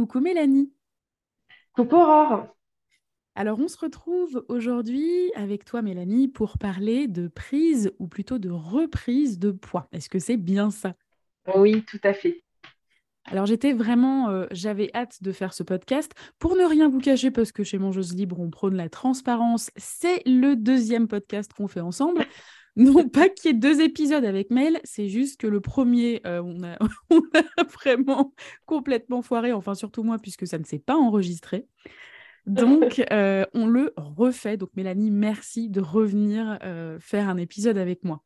Coucou Mélanie. Coucou Aurore. Alors on se retrouve aujourd'hui avec toi Mélanie pour parler de prise ou plutôt de reprise de poids. Est-ce que c'est bien ça? Oui, tout à fait. Alors j'étais vraiment, euh, j'avais hâte de faire ce podcast. Pour ne rien vous cacher, parce que chez Mangeuse Libre, on prône la transparence, c'est le deuxième podcast qu'on fait ensemble. Non pas qu'il y ait deux épisodes avec Mel, c'est juste que le premier, euh, on, a, on, a, vraiment complètement foiré, enfin surtout moi, puisque ça ne s'est pas enregistré. Donc, euh, on le refait. Donc, Mélanie, merci de revenir euh, faire un épisode avec moi.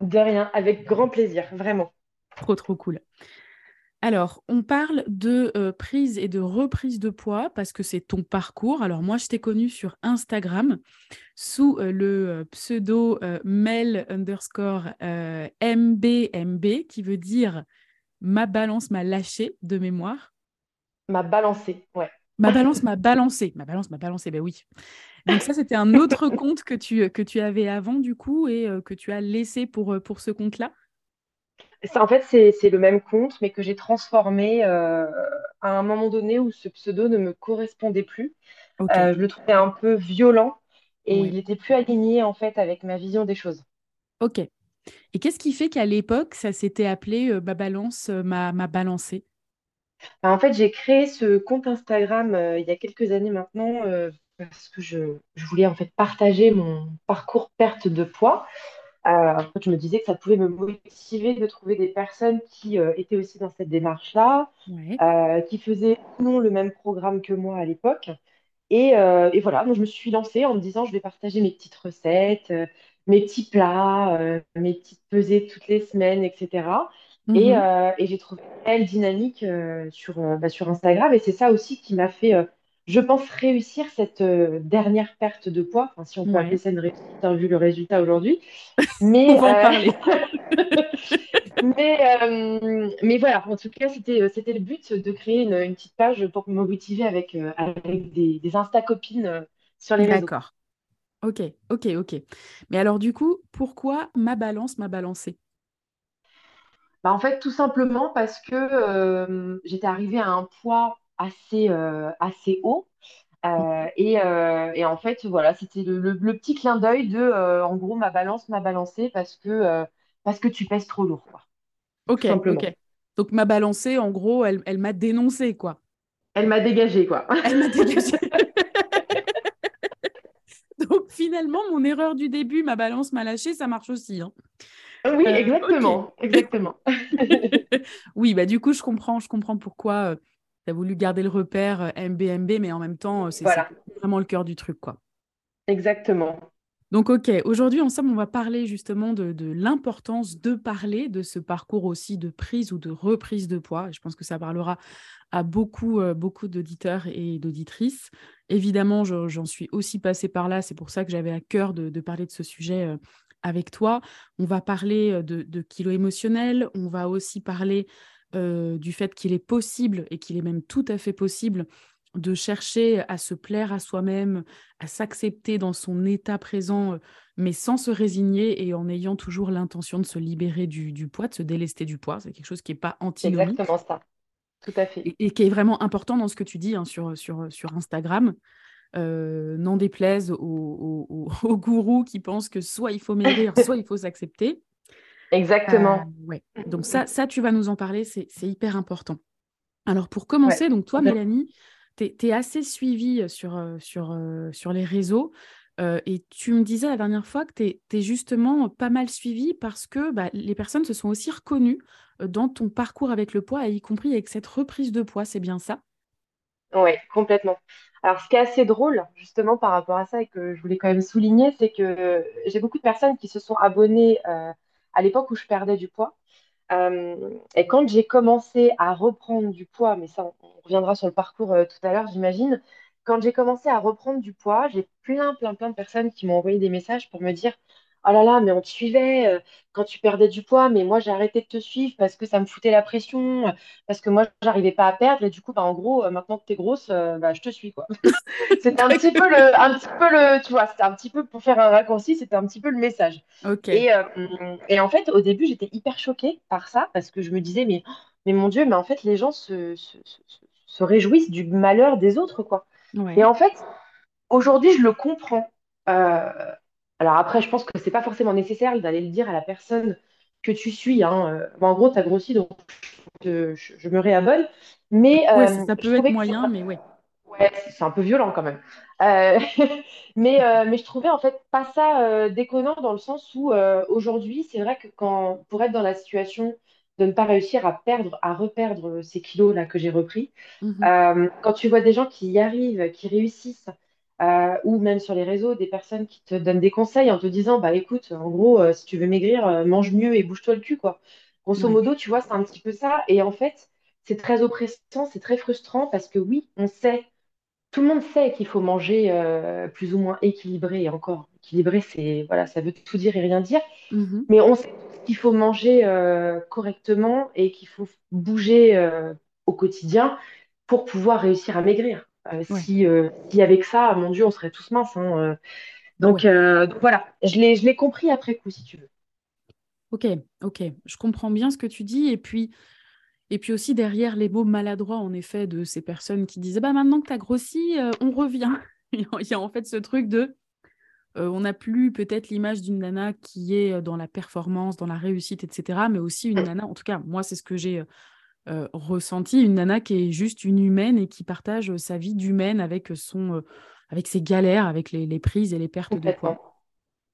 De rien, avec grand plaisir, vraiment. Trop, trop cool. Alors, on parle de euh, prise et de reprise de poids parce que c'est ton parcours. Alors, moi, je t'ai connu sur Instagram sous euh, le euh, pseudo Mel underscore MBMB qui veut dire ma balance m'a lâché de mémoire. M'a balancé, ouais. Ma balance m'a balancé. Ma balance m'a balancé, ben oui. Donc ça, c'était un autre compte que tu, que tu avais avant, du coup, et que tu as laissé pour, pour ce compte-là en fait, c'est le même compte, mais que j'ai transformé euh, à un moment donné où ce pseudo ne me correspondait plus. Euh, je le trouvais un peu violent et il n'était plus aligné en fait avec ma vision des choses. Ok. Et qu'est-ce qui fait qu'à l'époque, ça s'était appelé euh, ma balance, ma, balancée? Bah, En fait, j'ai créé ce compte Instagram il y a quelques années maintenant parce que je, je, voulais en fait partager mon parcours perte de poids. Euh, je me disais que ça pouvait me motiver de trouver des personnes qui euh, étaient aussi dans cette démarche-là, euh, qui faisaient non le même programme que moi à l'époque. Et, et, voilà, donc je me suis lancée en me disant je vais partager mes petites recettes, mes petits plats, mes petites pesées toutes les semaines, etc. Et, mhm. et j'ai trouvé une belle dynamique sur, bah, sur Instagram. Et c'est ça aussi qui m'a fait je pense réussir cette euh, dernière perte de poids, enfin, si on peut appeler ça une réussite, hein, vu le résultat aujourd'hui. Mais, on va en euh, parler. mais, euh, mais voilà, en tout cas, c'était, c'était le but de créer une, une, petite page pour me motiver avec, avec des, des Insta-copines sur les réseaux. D'accord. Ok, ok, ok. Mais alors, du coup, pourquoi ma balance m'a balancé bah, En fait, tout simplement parce que j'étais arrivée à un poids assez, euh, assez haut. Euh, et, euh, et, en fait, voilà, c'était le, le, petit clin d'œil de, en gros, ma balance m'a balancé parce que, parce que tu pèses trop lourd. Quoi. Ok, ok. Donc ma balancée, en gros, elle, elle m'a dénoncé, quoi. Elle m'a dégagé, quoi. Elle m'a dégagé. Donc finalement, mon erreur du début, ma balance m'a lâché, ça marche aussi. Hein. Oui, exactement, exactement. oui, bah du coup, je comprends, je comprends pourquoi tu as voulu garder le repère MBMB, euh, mais en même temps, euh, c'est vraiment le cœur du truc, quoi. Exactement. Donc, OK, aujourd'hui, ensemble, on va parler justement de, l'importance de parler de ce parcours aussi de prise ou de reprise de poids. je pense que ça parlera à beaucoup, euh, beaucoup d'auditeurs et d'auditrices. Évidemment, j'en suis aussi passée par là. C'est pour ça que j'avais à cœur de, parler de ce sujet avec toi. On va parler de, de kilo émotionnel. On va aussi parler euh, du fait qu'il est possible et qu'il est même tout à fait possible de chercher à se plaire à soi-même, à s'accepter dans son état présent, euh, mais sans se résigner et en ayant toujours l'intention de se libérer du, poids, de se délester du poids. C'est quelque chose qui n'est pas antinomique. Exactement ça. Tout à fait. Et, qui est vraiment important dans ce que tu dis hein, sur, sur, sur Instagram. Euh, n'en déplaise aux, aux, gourous qui pensent que soit il faut maigrir, soit il faut s'accepter. Exactement. Euh, ouais. Donc ça, ça, tu vas nous en parler, c'est hyper important. Alors pour commencer, donc toi, Mélanie, tu es, assez suivie sur, euh, sur, euh, sur les réseaux. et tu me disais la dernière fois que tu es, justement pas mal suivie parce que bah, les personnes se sont aussi reconnues dans ton parcours avec le poids, y compris avec cette reprise de poids, c'est bien ça? Oui, complètement. Alors, ce qui est assez drôle, justement, par rapport à ça, et que je voulais quand même souligner, c'est que j'ai beaucoup de personnes qui se sont abonnées à l'époque où je perdais du poids. Euh, et quand j'ai commencé à reprendre du poids, mais ça, on reviendra sur le parcours euh, tout à l'heure, j'imagine. Quand j'ai commencé à reprendre du poids, j'ai plein, plein, plein de personnes qui m'ont envoyé des messages pour me dire Oh là là, mais on te suivait euh, quand tu perdais du poids, mais moi j'ai arrêté de te suivre parce que ça me foutait la pression, parce que moi j'arrivais pas à perdre, et du coup, bah, en gros, maintenant que tu es grosse, bah, je te suis quoi. c'était un petit peu le, un petit peu le, tu vois, c'était un petit peu pour faire un raccourci, c'était un petit peu le message. Ok. Et, et en fait, au début, j'étais hyper choquée par ça parce que je me disais, mais mais mon Dieu, mais en fait, les gens se, se, se- se- se réjouissent du malheur des autres, quoi. Et en fait, aujourd'hui, je le comprends. Euh, alors après, je pense que c'est pas forcément nécessaire d'aller le dire à la personne que tu suis. Hein. Bon, en gros, tu as grossi, donc je, je- je me réabonne. Mais Ouais, euh, ça peut être moyen, mais. Ouais, c'est un peu violent quand même. Euh, mais, euh, mais je trouvais en fait pas ça déconnant dans le sens où aujourd'hui, c'est vrai que quand pour être dans la situation de ne pas réussir à perdre, à reperdre ces kilos là que j'ai repris, euh, quand tu vois des gens qui y arrivent, qui réussissent, euh, ou même sur les réseaux, des personnes qui te donnent des conseils en te disant, bah écoute, en gros, euh, si tu veux maigrir, euh, mange mieux et bouge-toi le cul, quoi. Grosso modo, tu vois, c'est un petit peu ça. Et en fait, c'est très oppressant, c'est très frustrant parce que oui, on sait tout le monde sait qu'il faut manger plus ou moins équilibré. Et encore, équilibré, c'est voilà, ça veut tout dire et rien dire. Mhm. Mais on sait qu'il faut manger correctement et qu'il faut bouger au quotidien pour pouvoir réussir à maigrir. Euh, Ouais. si, euh, si avec ça, mon Dieu, on serait tous minces. hein, euh. Donc, Ouais. donc voilà, je l'ai, compris après coup, si tu veux. Ok, ok. Je comprends bien ce que tu dis. Et puis, et puis aussi derrière les mots maladroits, en effet, de ces personnes qui disaient bah, maintenant que tu as grossi, on revient. Il y a en fait ce truc de euh, on n'a plus peut-être l'image d'une nana qui est dans la performance, dans la réussite, etc. Mais aussi une nana, en tout cas, moi, c'est ce que j'ai euh, ressenti, une nana qui est juste une humaine et qui partage euh, sa vie d'humaine avec son, euh, avec ses galères, avec les, les prises et les pertes de poids.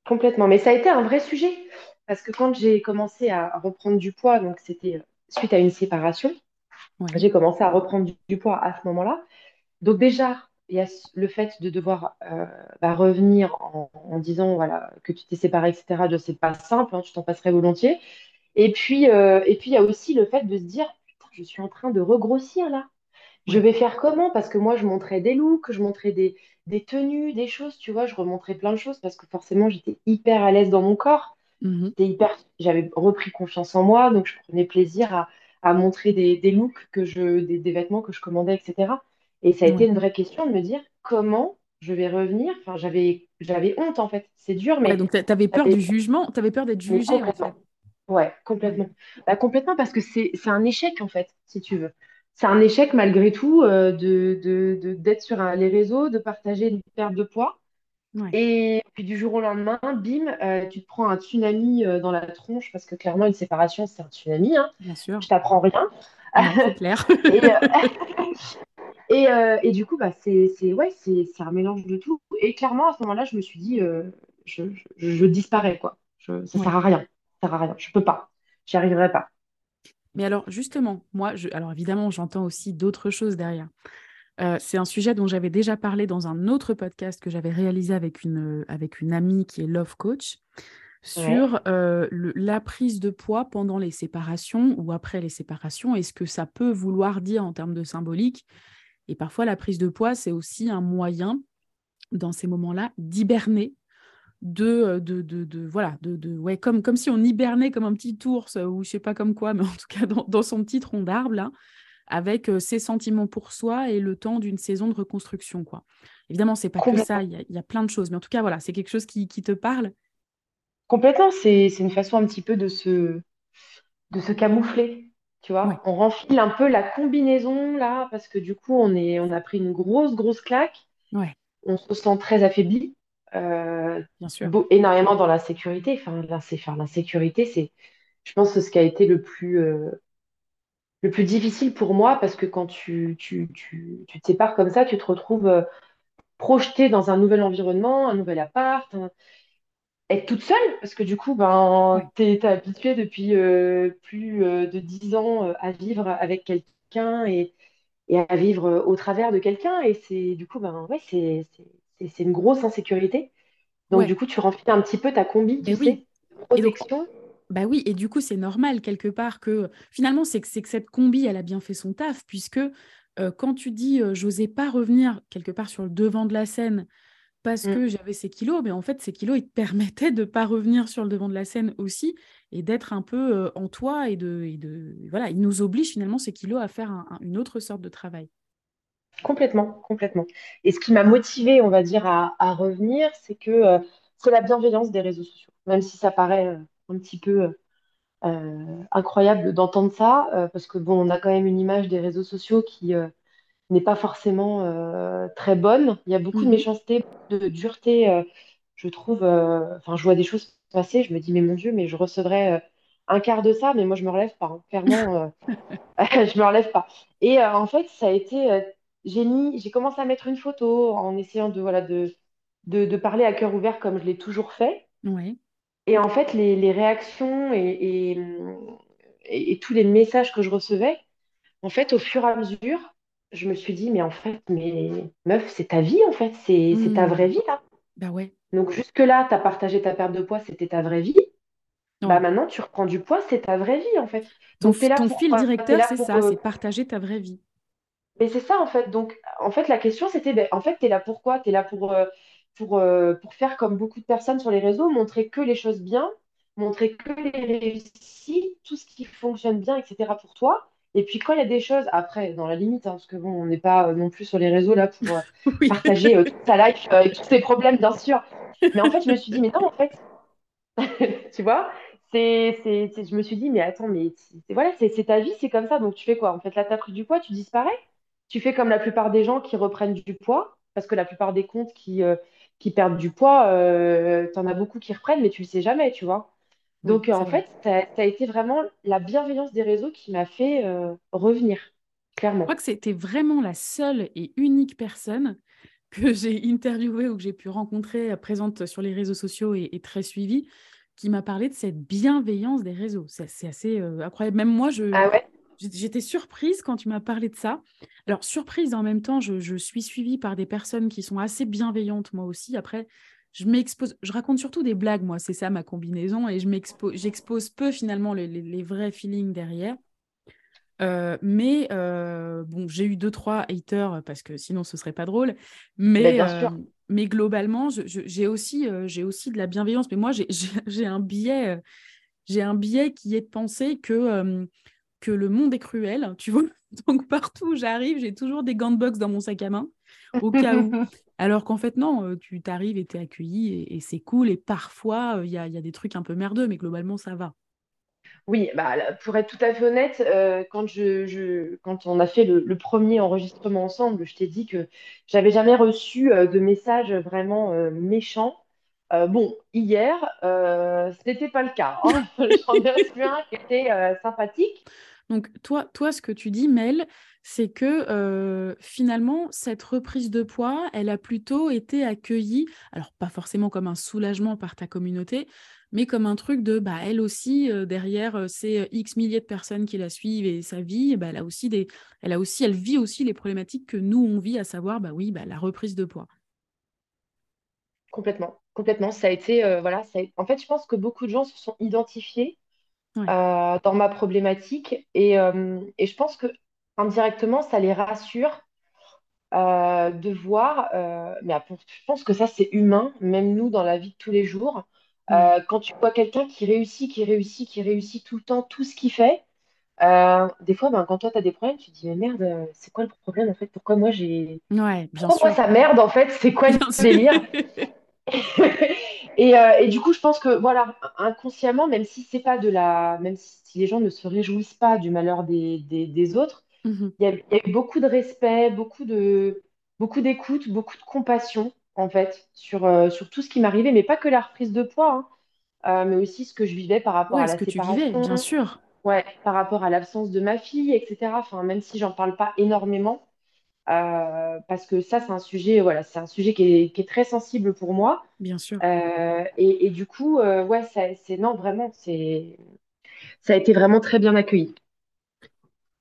Complètement. Mais ça a été un vrai sujet parce que quand j'ai commencé à reprendre du poids, donc c'était suite à une séparation, Ouais, j'ai commencé à reprendre du, du poids à ce moment-là. Donc déjà, il y a le fait de devoir bah, revenir en, en disant voilà, que tu t'es séparé, etc. Je sais pas simple, hein, tu t'en passerais volontiers. Et puis, et puis, il y a aussi le fait de se dire, je suis en train de regrossir là. Je ouais. vais faire comment? Parce que moi, je montrais des looks, je montrais des, des tenues, des choses, tu vois, je remontrais plein de choses parce que forcément, j'étais hyper à l'aise dans mon corps. Mhm. Hyper, j'avais repris confiance en moi, donc je prenais plaisir à, à montrer des, des looks que je, des, des vêtements que je commandais, etc. Et ça a été Ouais. une vraie question de me dire comment je vais revenir. Enfin, j'avais, j'avais honte en fait. C'est dur, Ouais, mais donc tu avais peur du jugement, tu avais peur d'être mais jugé en fait. Ouais, complètement. Bah, complètement parce que c'est, c'est un échec en fait, si tu veux. C'est un échec malgré tout euh, de, de, de- d'être sur un- les réseaux, de partager une perte de poids. ouais, Et puis du jour au lendemain, bim, euh, tu te prends un tsunami euh, dans la tronche parce que clairement, une séparation, c'est un tsunami, hein. bien sûr. Je t'apprends rien. Non, c'est clair. Et, euh, et, euh, et du coup, bah, c'est, c'est, ouais, c'est, c'est un mélange de tout. Et clairement, à ce moment-là, je me suis dit, euh, je, je, je disparais, quoi. Je, ça Ouais. sert à rien. Ça sert à rien. Je peux pas. J'y arriverai pas. Mais alors, justement, moi, je... alors évidemment, j'entends aussi d'autres choses derrière. Euh, c'est un sujet dont j'avais déjà parlé dans un autre podcast que j'avais réalisé avec une, avec une amie qui est love coach Ouais, sur euh, le- la prise de poids pendant les séparations ou après les séparations et ce que ça peut vouloir dire en termes de symbolique. Et parfois, la prise de poids, c'est aussi un moyen, dans ces moments-là, d'hiberner de, euh, de, de, de- voilà, de, de, ouais, comme, comme si on hibernait comme un petit ours, euh, ou je sais pas comme quoi, mais en tout cas dans, dans son petit tronc d'arbre, là, avec euh, ses sentiments pour soi et le temps d'une saison de reconstruction, quoi. Évidemment, c'est pas que ça, il y a, il y a plein de choses, mais en tout cas, voilà, c'est quelque chose qui, qui te parle. Complètement, c'est, une façon un petit peu de se, de se camoufler, tu Ouais, vois. On renfile un peu la combinaison, là, parce que du coup, on est, on a pris une grosse, grosse claque. ouais, On se sent très affaibli, euh, bien sûr. beau- énormément dans l'insécurité. Enfin, l'insé- enfin, l'insécurité, c'est, je pense, que ce qui a été le plus, euh, le plus difficile pour moi, parce que quand tu, tu, tu, tu te sépares comme ça, tu te retrouves euh, projeté dans un nouvel environnement, un nouvel appart, être toute seule, parce que du coup, ben, Ouais. t'es, t'es habituée depuis plus de dix ans à vivre avec quelqu'un et, et à vivre au travers de quelqu'un. Et c'est du coup, ben, ouais, c'est, c'est, une grosse insécurité. Donc, Ouais, du coup, tu remplis un petit peu ta combi, tu oui. sais, Et donc, protection. bah oui, et du coup, c'est normal quelque part que finalement, c'est que, cette combi, elle a bien fait son taf, puisque euh, quand tu dis euh, j'osais pas revenir quelque part sur le devant de la scène parce Mm, que j'avais ces kilos, mais en fait, ces kilos, ils te permettaient de pas revenir sur le devant de la scène aussi et d'être un peu euh, en toi et de, et de voilà, ils nous obligent finalement ces kilos à faire un- un- une autre sorte de travail. Complètement, complètement. Et ce qui m'a motivée, on va dire, à, à revenir, c'est que euh, c'est la bienveillance des réseaux sociaux, même si ça paraît euh, un petit peu. euh, incroyable d'entendre ça, parce que bon, on a quand même une image des réseaux sociaux qui n'est pas forcément très bonne. Il y a beaucoup de Mhm. méchanceté, de dureté, je trouve. Enfin, je vois des choses passer, je me dis, mais mon Dieu, mais je recevrais euh, un quart de ça, mais moi, je me relève pas. hein. Clairement, euh, je me relève pas. Et euh, en fait, ça a été. J'ai mis, j'ai commencé à mettre une photo en essayant de, voilà, de, de, de parler à cœur ouvert comme je l'ai toujours fait. Ouais. Et en fait, les, les réactions et, et, et- et tous les messages que je recevais, en fait, au fur et à mesure, je me suis dit, mais en fait, mais meuf, c'est ta vie, en fait, c'est ta vraie Mhm. vie, là. Bah ouais. Donc jusque-là, tu as partagé ta perte de poids, c'était ta vraie vie. Bah maintenant, tu reprends du poids, c'est ta vraie vie, en fait. Ton, Donc là ton fil directeur, c'est ça, euh, c'est partager ta vraie vie. Mais c'est ça, en fait. Donc, en fait, la question, c'était, ben, en fait, tu es là pour quoi? Tu es là pour, euh, pour, euh, pour faire comme beaucoup de personnes sur les réseaux, montrer que les choses bien, montrer que les réussites, tout ce qui fonctionne bien, etc. pour toi. Et puis, quand il y a des choses, après, dans la limite, hein, parce que bon, on n'est pas euh, non plus sur les réseaux là pour Oui. partager toute sa life et tous ses problèmes, bien sûr. Mais en fait, je me suis dit, mais non, en fait, tu vois, c'est, c'est, je me suis dit, mais attends, mais c'est, voilà, c'est ta vie, c'est comme ça. Donc, tu fais quoi? En fait, là, tu as pris du poids, tu disparais? Tu fais comme la plupart des gens qui reprennent du poids, parce que la plupart des comptes qui, euh, qui perdent du poids, euh, t'en as beaucoup qui reprennent, mais tu le sais jamais, tu vois. Donc, euh, en vrai. fait, ça, a été vraiment la bienveillance des réseaux qui m'a fait euh, revenir, Je clairement. crois que c'était vraiment la seule et unique personne que j'ai interviewée ou que j'ai pu rencontrer, présente sur les réseaux sociaux et, et très suivie, qui m'a parlé de cette bienveillance des réseaux. C'est c'est assez euh, incroyable. Même moi, je, Ah ouais? J'étais surprise quand tu m'as parlé de ça. Alors, surprise en même temps, je, je suis suivie par des personnes qui sont assez bienveillantes, moi aussi. Après, je m'expose, je raconte surtout des blagues, moi, c'est ça ma combinaison, et je m'expose, j'expose peu finalement les, les- les vrais feelings derrière. Euh, mais euh, bon, j'ai eu deux, trois haters parce que sinon ce serait pas drôle. Mais, bien euh, mais globalement, j'ai aussi, j'ai aussi de la bienveillance. Mais moi, j'ai un biais, j'ai un biais qui est de penser que, que le monde est cruel, tu vois. Donc partout où j'arrive, j'ai toujours des gants de boxe dans mon sac à main, au cas où. Alors qu'en fait, non, euh, tu t'arrives et t'es accueilli et, et c'est cool. Et parfois, euh, il y a, il y a des trucs un peu merdeux, mais globalement, ça va. Oui, bah, pour être tout à fait honnête, euh, quand je, je- quand on a fait le, le premier enregistrement ensemble, je t'ai dit que j'avais jamais reçu euh, de message vraiment euh, méchant. Euh, bon, hier, euh, ce n'était pas le cas. hein. J'en ai reçu un qui était euh, sympathique. Donc, toi, toi, ce que tu dis, Mel, c'est que finalement, cette reprise de poids, elle a plutôt été accueillie, alors pas forcément comme un soulagement par ta communauté, mais comme un truc de, bah, elle aussi, derrière ces X milliers de personnes qui la suivent et sa vie, bah, elle a aussi des, elle a aussi, elle vit aussi les problématiques que nous, on vit, à savoir, bah oui, bah, la reprise de poids. Complètement, complètement. Ça a été, euh, voilà, ça a- En fait, je pense que beaucoup de gens se sont identifiés Ouais. euh, dans ma problématique et, euh, et je pense que indirectement, ça les rassure de voir, mais je pense que ça c'est humain, même nous dans la vie de tous les jours, quand tu vois quelqu'un qui réussit, qui réussit, qui réussit tout le temps, tout ce qu'il fait, euh, des fois ben, quand toi tu as des problèmes, tu te dis mais merde, c'est quoi le problème en fait? Pourquoi moi j'ai... Ouais, bien Pourquoi moi ça merde en fait? C'est quoi le délire? Et, euh, et du coup, je pense que voilà, inconsciemment, même si c'est pas de la, même si les gens ne se réjouissent pas du malheur des, des, des autres, Mhm. il y a, il y a eu beaucoup de respect, beaucoup de, beaucoup d'écoute, beaucoup de compassion, en fait, sur, euh, sur tout ce qui m'arrivait, mais pas que la reprise de poids, hein, euh, mais aussi ce que je vivais par rapport Ouais, à ce que tu vivais, bien sûr. ouais, par rapport à l'absence de ma fille, etc. Enfin, même si j'en parle pas énormément, euh, parce que ça, c'est un sujet, voilà, c'est un sujet qui est, qui est très sensible pour moi. Bien sûr. Euh, et, et du coup, euh, ouais, c'est, non, vraiment, c'est, ça a été vraiment très bien accueilli.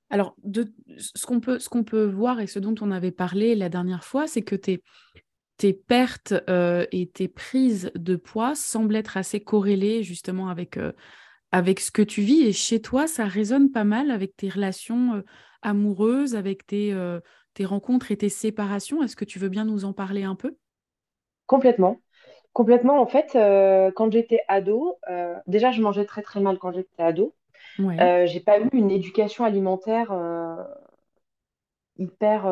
Alors, de, ce qu'on peut, qu'on peut voir et ce dont on avait parlé la dernière fois, c'est que tes, tes pertes euh, et tes prises de poids semblent être assez corrélées justement avec, avec ce que tu vis. Et chez toi, ça résonne pas mal avec tes relations amoureuses, avec tes, euh, tes rencontres et tes séparations. Est-ce que tu veux bien nous en parler un peu? Complètement. Complètement, en fait, euh, quand j'étais ado, euh, déjà, je mangeais très très mal quand j'étais ado. Ouais, Euh, j'ai pas eu une éducation alimentaire hyper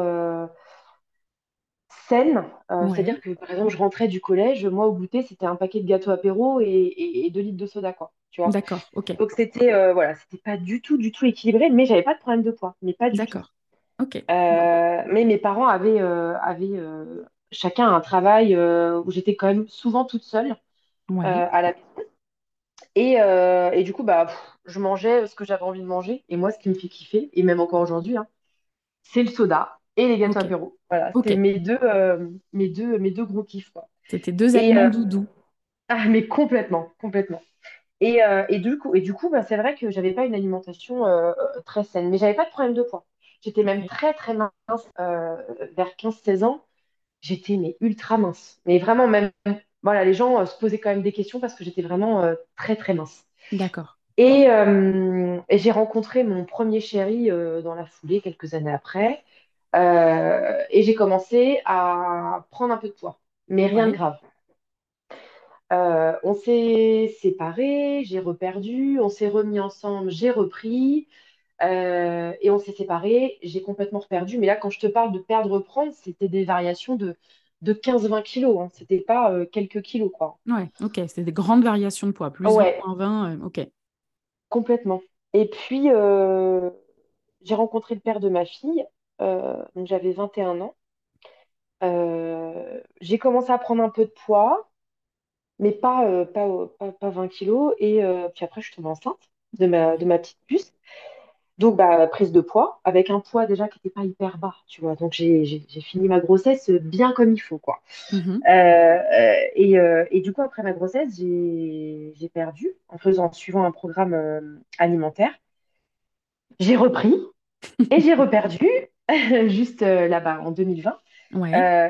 saine. Ouais, c'est-à-dire que, par exemple, je rentrais du collège, moi, au goûter, c'était un paquet de gâteaux apéro et, et, et deux litres de soda, quoi. tu vois. D'accord, ok. Donc c'était voilà, c'était pas du tout, du tout équilibré, mais j'avais pas de problème de poids, mais pas du tout. D'accord. Ok. Euh, mais mes parents avaient, euh, avaient euh, chacun un travail où j'étais quand même souvent toute seule Ouais. à la et, euh, et du coup bah pff, je mangeais ce que j'avais envie de manger et moi ce qui me fait kiffer et même encore aujourd'hui hein, c'est le soda et les gâteaux Ok. apéro. Voilà, c'est mes deux, mes deux, mes deux gros kiffs. C'était deux Et aliments doudous. ah mais complètement, complètement. Et, et du coup, et du coup bah, c'est vrai que j'avais pas une alimentation très saine, mais j'avais pas de problème de poids. J'étais même très très mince euh, vers quinze seize ans. J'étais mais ultra mince. Mais vraiment même, voilà, les gens euh, se posaient quand même des questions parce que j'étais vraiment euh, très très mince. D'accord. Et, et j'ai rencontré mon premier chéri dans la foulée quelques années après. Et j'ai commencé à prendre un peu de poids, mais rien de grave. Euh, on s'est séparés, j'ai reperdu, on s'est remis ensemble, j'ai repris, euh, et on s'est séparés, j'ai complètement reperdu. Mais là, quand je te parle de perdre, reprendre, c'était des variations de, de 15-20 kilos, hein. C'était pas euh, quelques kilos, quoi. Ouais. Ok. C'était des grandes variations de poids. Plus 20, Ouais, moins 20. euh, ok. complètement. Et puis, j'ai rencontré le père de ma fille, donc j'avais 21 ans. J'ai commencé à prendre un peu de poids, mais pas, pas, pas, pas 20 kilos. Et puis après, je suis tombée enceinte de ma, de ma petite puce. Donc, bah, prise de poids, avec un poids déjà qui n'était pas hyper bas, tu vois. Donc, j'ai, fini ma grossesse bien comme il faut, quoi. Mhm. Euh, euh, et, euh, et du coup, après ma grossesse, j'ai, j'ai perdu en faisant, en suivant un programme euh, alimentaire. J'ai repris et j'ai reperdu juste là-bas en 2020. Ouais. Euh,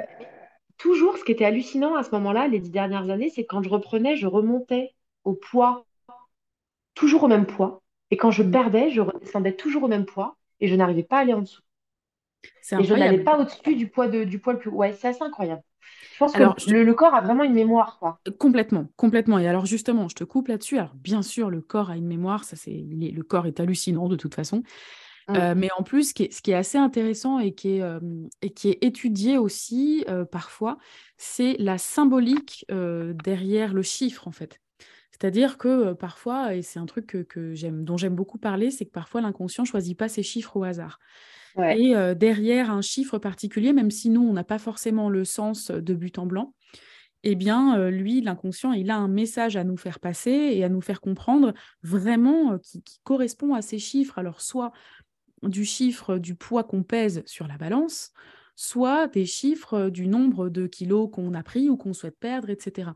toujours, ce qui était hallucinant à ce moment-là, les dix dernières années, c'est quand je reprenais, je remontais au poids, toujours au même poids. Et quand je Mhm. perdais, je redescendais toujours au même poids et je n'arrivais pas à aller en dessous. Et je n'allais pas au-dessus du poids, de, du poids le plus. Ouais, c'est assez incroyable. Je pense que je le, le corps a vraiment une mémoire, quoi. complètement, complètement. Et alors, justement, je te coupe là-dessus. Alors, bien sûr, le corps a une mémoire. Ça, c'est, le corps est hallucinant de toute façon. Mm. Euh, mais en plus, ce qui est, ce qui est assez intéressant et qui est, euh, et qui est étudié aussi euh, parfois, c'est la symbolique derrière le chiffre, en fait. C'est-à-dire que parfois, et c'est un truc que, que j'aime, dont j'aime beaucoup parler, c'est que parfois l'inconscient choisit pas ses chiffres au hasard. Ouais, Et euh, derrière un chiffre particulier, même si nous, on n'a pas forcément le sens de but en blanc, eh bien, euh, lui, l'inconscient, il a un message à nous faire passer et à nous faire comprendre vraiment euh, qui, qui correspond à ces chiffres. Alors, soit du chiffre du poids qu'on pèse sur la balance, soit des chiffres du nombre de kilos qu'on a pris ou qu'on souhaite perdre, etc.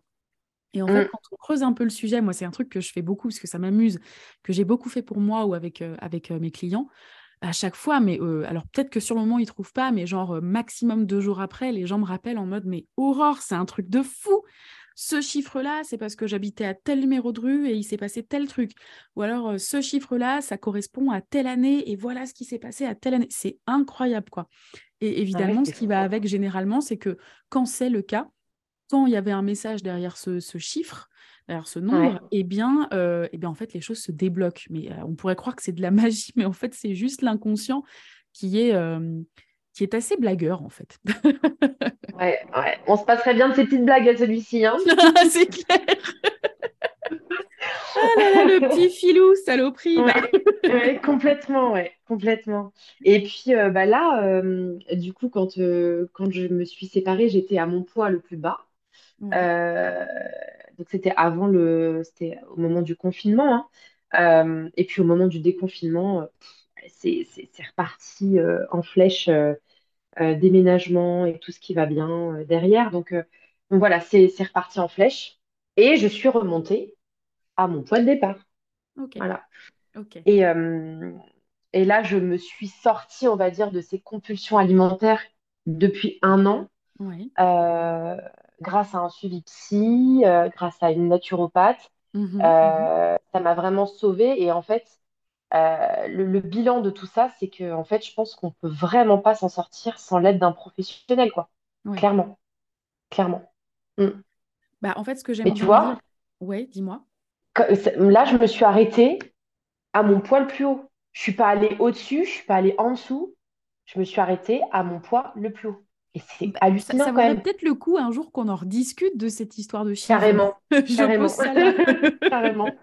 Et en fait, Mm. quand on creuse un peu le sujet, moi, c'est un truc que je fais beaucoup parce que ça m'amuse, que j'ai beaucoup fait pour moi ou avec, euh, avec euh, mes clients. À chaque fois, mais euh, alors peut-être que sur le moment, ils trouvent pas, mais genre maximum deux jours après, les gens me rappellent en mode, mais Aurore, c'est un truc de fou. Ce chiffre-là, c'est parce que j'habitais à tel numéro de rue et il s'est passé tel truc. Ou alors, ce chiffre-là, ça correspond à telle année et voilà ce qui s'est passé à telle année. C'est incroyable, quoi. Et Ah ouais, évidemment, ce qui va hein. avec généralement, c'est que quand c'est le cas, quand il y avait un message derrière ce, ce chiffre, derrière ce Ouais, nombre, eh bien, euh, eh bien, en fait, les choses se débloquent. Mais euh, on pourrait croire que c'est de la magie, mais en fait, c'est juste l'inconscient qui est, euh, qui est assez blagueur, en fait. ouais, ouais. On se passerait bien de ces petites blagues à celui-ci, hein. c'est clair. Ah là là, le petit filou, saloperie, va. Ouais, ouais, complètement, ouais, complètement. Et puis euh, bah là, euh, du coup, quand, euh, quand je me suis séparée, j'étais à mon poids le plus bas. Euh, donc c'était avant le, c'était au moment du confinement. hein. Euh, et puis au moment du déconfinement, euh, c'est reparti en flèche, déménagement et tout ce qui va bien derrière. Donc, donc voilà, c'est reparti en flèche. Et je suis remontée à mon poids de départ. Voilà. Et, euh, et là, je me suis sortie, on va dire, de ces compulsions alimentaires depuis un an, euh, grâce à un suivi psy, euh, grâce à une naturopathe. Mhm, mhm. Euh, ça m'a vraiment sauvée. Et en fait, euh, le, le bilan de tout ça, c'est que, en fait, je pense qu'on peut vraiment pas s'en sortir sans l'aide d'un professionnel, quoi. Ouais. Clairement, clairement. Mm. Bah, en fait, ce que j'aime Mais tu dire, vois, ouais, dis-moi. là, je me suis arrêtée à mon poids le plus haut. Je suis pas allée au-dessus, je suis pas allée en dessous. Je me suis arrêtée à mon poids le plus haut. Et c'est Bah, ça, hallucinant ça quand vaudrait peut-être le coup un jour qu'on en rediscute de cette histoire de chiffres. Carrément, Je pose carrément, ça là. carrément.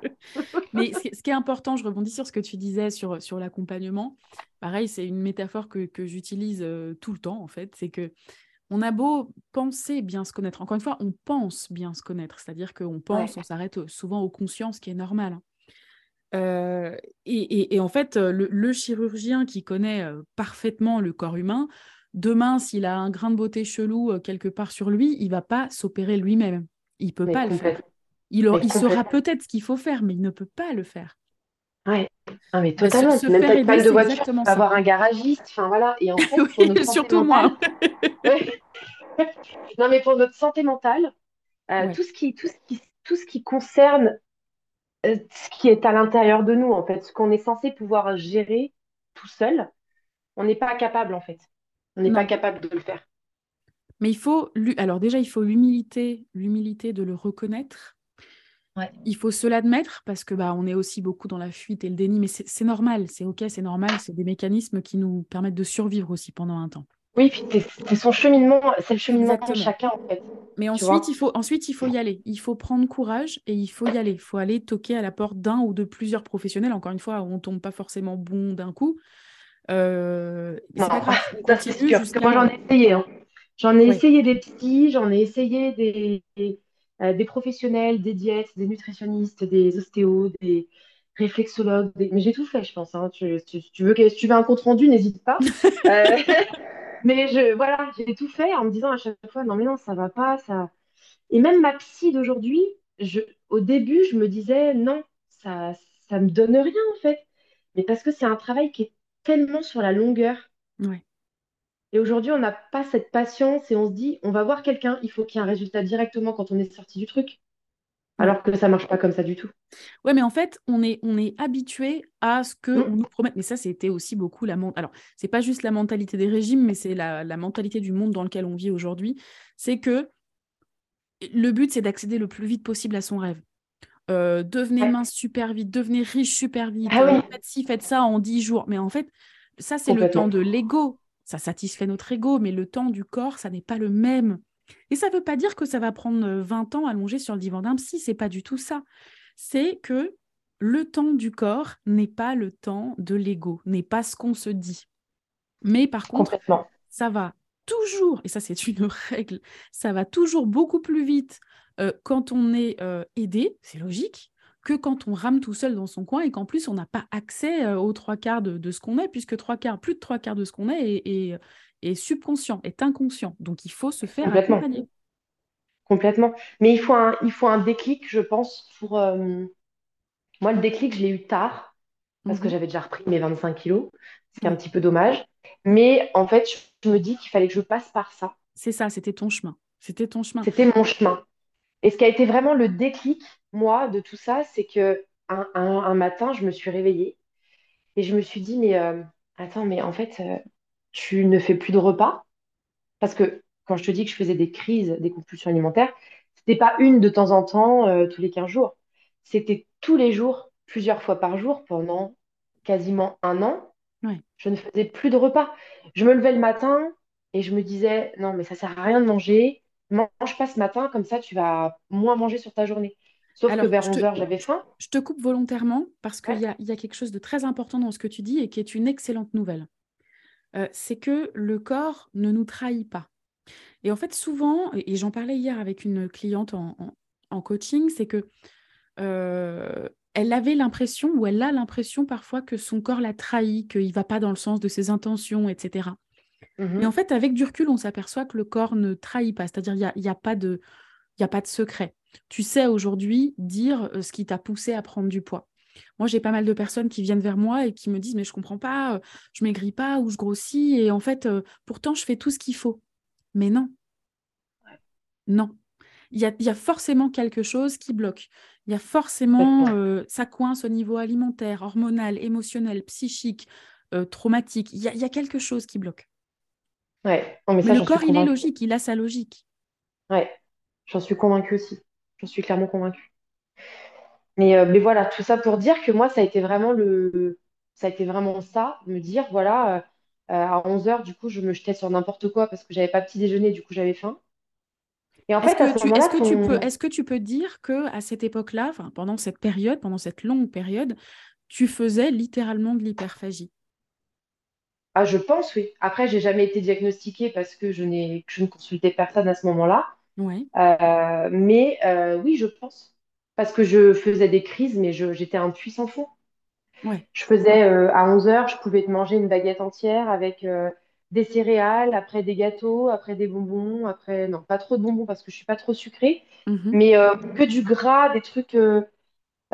Mais ce qui, est important, je rebondis sur ce que tu disais sur, sur l'accompagnement. Pareil, c'est une métaphore que, que j'utilise euh, tout le temps, en fait. C'est que on a beau penser bien se connaître. Encore une fois, on pense bien se connaître. C'est-à-dire qu'on Ouais, pense, on s'arrête souvent aux consciences, ce qui est normal. hein. Euh, et, et- et en fait, euh, le, le chirurgien qui connaît euh, parfaitement le corps humain, demain, s'il a un grain de beauté chelou euh, quelque part sur lui, il va pas s'opérer lui-même. Il peut mais pas le faire. Il, saura peut-être ce qu'il faut faire, mais il ne peut pas le faire. Ouais. Ah, mais Bah, se, totalement. se même de voiture, tu vas ça. avoir un garagiste. Enfin voilà. Et en fait, pour notre Oui, santé surtout mentale, moi. Non, mais pour notre santé mentale, euh, Ouais. tout ce qui, tout ce qui, tout ce qui concerne euh, ce qui est à l'intérieur de nous, en fait, ce qu'on est censé pouvoir gérer tout seul, on n'est pas capable, en fait. On n'est pas capable de le faire. Mais il faut, alors déjà, il faut l'humilité, l'humilité de le reconnaître. Ouais. Il faut se l'admettre parce que bah, on est aussi beaucoup dans la fuite et le déni, mais c'est normal, c'est ok, c'est normal, c'est des mécanismes qui nous permettent de survivre aussi pendant un temps. Oui, puis c'est son cheminement, c'est le cheminement de chacun, en fait. Mais ensuite, il faut, ensuite, il faut y aller. Il faut prendre courage et il faut y aller. Il faut aller toquer à la porte d'un ou de plusieurs professionnels. Encore une fois, on tombe pas forcément bon d'un coup. Euh, Non, c'est pas grave, on ça c'est continue sûr. Parce que moi, j'en ai essayé. hein. J'en ai essayé des psys, j'en ai essayé des, des, euh, des professionnels, des diètes, des nutritionnistes, des ostéos, des réflexologues. des- Mais j'ai tout fait, je pense. hein. Tu, tu- si tu veux, que- si tu veux un compte rendu, n'hésite pas. Euh, mais je, voilà, j'ai tout fait en me disant à chaque fois, non mais non, ça va pas, ça. Et même ma psy d'aujourd'hui, je, au début, je me disais, non, ça, ça me donne rien en fait. Mais parce que c'est un travail qui est tellement sur la longueur. Ouais. Et aujourd'hui, on n'a pas cette patience et on se dit, on va voir quelqu'un, il faut qu'il y ait un résultat directement quand on est sorti du truc. Alors que ça marche pas comme ça du tout. Ouais, mais en fait, on est, on est habitué à ce qu'on Mm. nous promette. Mais ça, c'était aussi beaucoup la mentalité. Alors, c'est pas juste la mentalité des régimes, mais c'est la, la mentalité du monde dans lequel on vit aujourd'hui. C'est que le but, c'est d'accéder le plus vite possible à son rêve. Euh, devenez Ouais. mince super vite, devenez riche super vite, Ah euh, faites ci, faites ça en 10 jours. Mais en fait, ça, c'est le temps de l'ego. Ça satisfait notre ego, mais le temps du corps, ça n'est pas le même. Et ça ne veut pas dire que ça va prendre euh, 20 ans allongé sur le divan d'un psy, c'est pas du tout ça. C'est que le temps du corps n'est pas le temps de l'ego, n'est pas ce qu'on se dit. Mais par contre, ça va toujours, et ça c'est une règle, ça va toujours beaucoup plus vite euh, quand on est euh, aidé, c'est logique, que quand on rame tout seul dans son coin et qu'en plus on n'a pas accès euh, aux trois quarts de, de ce qu'on est, puisque trois quarts, plus de trois quarts de ce qu'on est est, est- est subconscient, est inconscient. Donc il faut se faire Complètement. accompagner. Complètement. Mais il faut un, il faut un déclic, je pense, pour... euh, Moi, le déclic, je l'ai eu tard, parce que Mhm. j'avais déjà repris mes 25 kilos, ce qui est un petit peu dommage. Mais en fait, je me dis qu'il fallait que je passe par ça. C'est ça, c'était ton chemin. C'était ton chemin. C'était mon chemin. Et ce qui a été vraiment le déclic, moi, de tout ça, c'est que un, un- un matin, je me suis réveillée et je me suis dit, mais euh, attends, mais en fait, euh, tu ne fais plus de repas? Parce que quand je te dis que je faisais des crises, des compulsions alimentaires, c'était pas une de temps en temps, euh, tous les 15 jours. C'était tous les jours, plusieurs fois par jour, pendant quasiment un an. Je ne faisais plus de repas. Je me levais le matin et je me disais, non, mais ça sert à rien de manger. Mange pas ce matin, comme ça tu vas moins manger sur ta journée. Sauf que vers je 11 te, heures, j'avais faim. je te coupe volontairement parce qu'il Ouais. y a, il y a quelque chose de très important dans ce que tu dis et qui est une excellente nouvelle. Euh, c'est que le corps ne nous trahit pas. Et en fait, souvent, et et j'en parlais hier avec une cliente en, en- en coaching, c'est que euh, elle avait l'impression, ou elle a l'impression parfois que son corps l'a trahi, qu'il ne va pas dans le sens de ses intentions, etc. Mais en fait, avec du recul, on s'aperçoit que le corps ne trahit pas, c'est-à-dire il n'y a, y a pas de, y a pas de secret. Tu sais aujourd'hui dire euh, ce qui t'a poussé à prendre du poids. Moi, j'ai pas mal de personnes qui viennent vers moi et qui me disent, mais je comprends pas, euh, je maigris pas ou je grossis, et en fait, euh, pourtant, je fais tout ce qu'il faut. Mais non, non. Il y y a forcément quelque chose qui bloque. Il y a forcément, euh, ça coince au niveau alimentaire, hormonal, émotionnel, psychique, euh, traumatique. Il y a, il y a quelque chose qui bloque. Ouais. Non, mais Mais ça, le corps, il est logique, il a sa logique. Ouais. J'en suis convaincue aussi. J'en suis clairement convaincue. Mais, euh, mais voilà, tout ça pour dire que moi, ça a été vraiment le, ça a été vraiment ça, me dire, voilà, euh, à 11 heures, du coup, je me jetais sur n'importe quoi parce que j'avais pas petit déjeuner, du coup, j'avais faim. Et en Est-ce fait, à que ce tu, est-ce moment-là, que tu peux, ton... est-ce que tu peux dire que à cette époque-là, pendant cette période, pendant cette longue période, tu faisais littéralement de l'hyperphagie? Ah, je pense, oui. Après, j'ai jamais été diagnostiquée parce que je n'ai, je ne consultais personne à ce moment-là. Ouais, Euh, mais euh, oui, je pense. Parce que je faisais des crises, mais je- j'étais un puissant fond. ouais. Je faisais euh, à 11 heures, je pouvais te manger une baguette entière avec des céréales, après des gâteaux, après des bonbons, après, non, pas trop de bonbons parce que je suis pas trop sucrée, Mhm. mais que du gras, des trucs,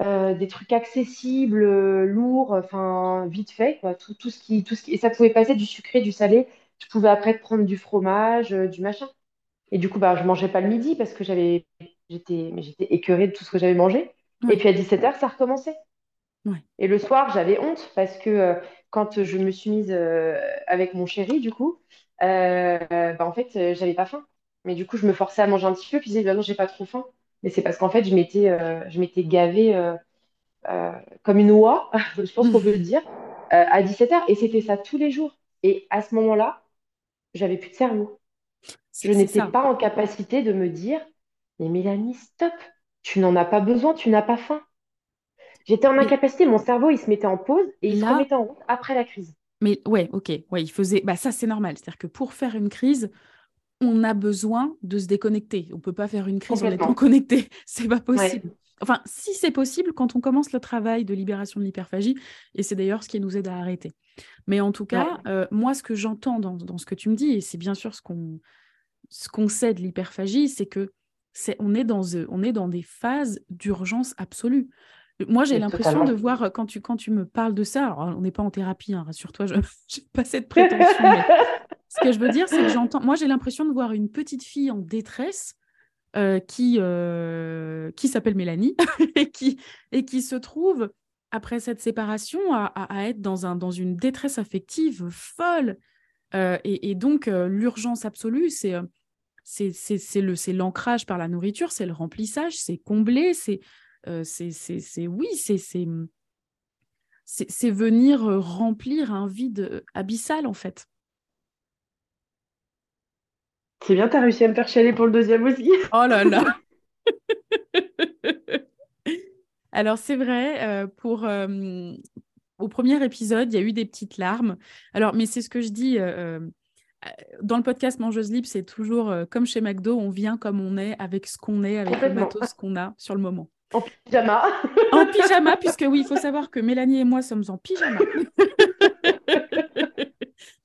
euh, des trucs accessibles, euh, lourds, enfin, vite fait, quoi. Tout, tout ce qui, tout ce qui... Et ça pouvait passer du sucré, du salé. Je pouvais après prendre du fromage, euh, du machin. Et du coup, bah, je mangeais pas le midi parce que j'avais, j'étais, mais j'étais écœurée de tout ce que j'avais mangé. Et puis à 17h, ça recommençait. ouais. Et le soir, j'avais honte parce que quand je me suis mise avec mon chéri, du coup, bah, en fait, j'avais pas faim. Mais du coup, je me forçais à manger un petit peu, puis je disais, bah non, j'ai pas trop faim. Mais c'est parce qu'en fait, je m'étais euh, je m'étais gavée euh, euh, comme une oie, je pense qu'on peut le dire, à 17h. Et c'était ça tous les jours. Et à ce moment-là, j'avais plus de cerveau. Je n'étais pas en capacité de me dire, mais Mélanie, stop, tu n'en as pas besoin, tu n'as pas faim. J'étais en incapacité, mon cerveau, il se mettait en pause et il se remettait en route après la crise. mais ouais, ok, ouais, il faisait, bah ça c'est normal. C'est-à-dire que pour faire une crise, on a besoin de se déconnecter. On peut pas faire une crise en étant connecté. C'est pas Ouais, possible. Enfin, si c'est possible quand on commence le travail de libération de l'hyperphagie, et c'est d'ailleurs ce qui nous aide à arrêter. Mais en tout ouais, cas, euh, moi, ce que j'entends dans, dans ce que tu me dis, et c'est bien sûr ce qu'on ce qu'on sait de l'hyperphagie, c'est que c'est on est dans euh, on est dans des phases d'urgence absolue. Moi, j'ai l'impression de voir quand tu quand tu me parles de ça. Alors, on n'est pas en thérapie, hein, rassure-toi, je n'ai pas cette prétention, mais ce que je veux dire, c'est que j'entends. Moi, j'ai l'impression de voir une petite fille en détresse euh, qui, euh, qui s'appelle Mélanie et, qui, et qui se trouve, après cette séparation, à, être dans, un, dans une détresse affective folle. Euh, et, donc, l'urgence absolue, c'est c'est l'ancrage par la nourriture, c'est le remplissage, c'est combler, c'est oui, c'est venir remplir un vide abyssal, en fait. C'est bien, t'as réussi à me faire chialer pour le deuxième aussi. Oh là là Alors c'est vrai, euh, pour euh, au premier épisode, il y a eu des petites larmes. Alors, mais c'est ce que je dis euh, dans le podcast Mangeuse Libre, c'est toujours comme chez McDo, on vient comme on est, avec ce qu'on est, avec le matos qu'on a sur le moment. En pyjama. En pyjama, puisque oui, il faut savoir que Mélanie et moi sommes en pyjama.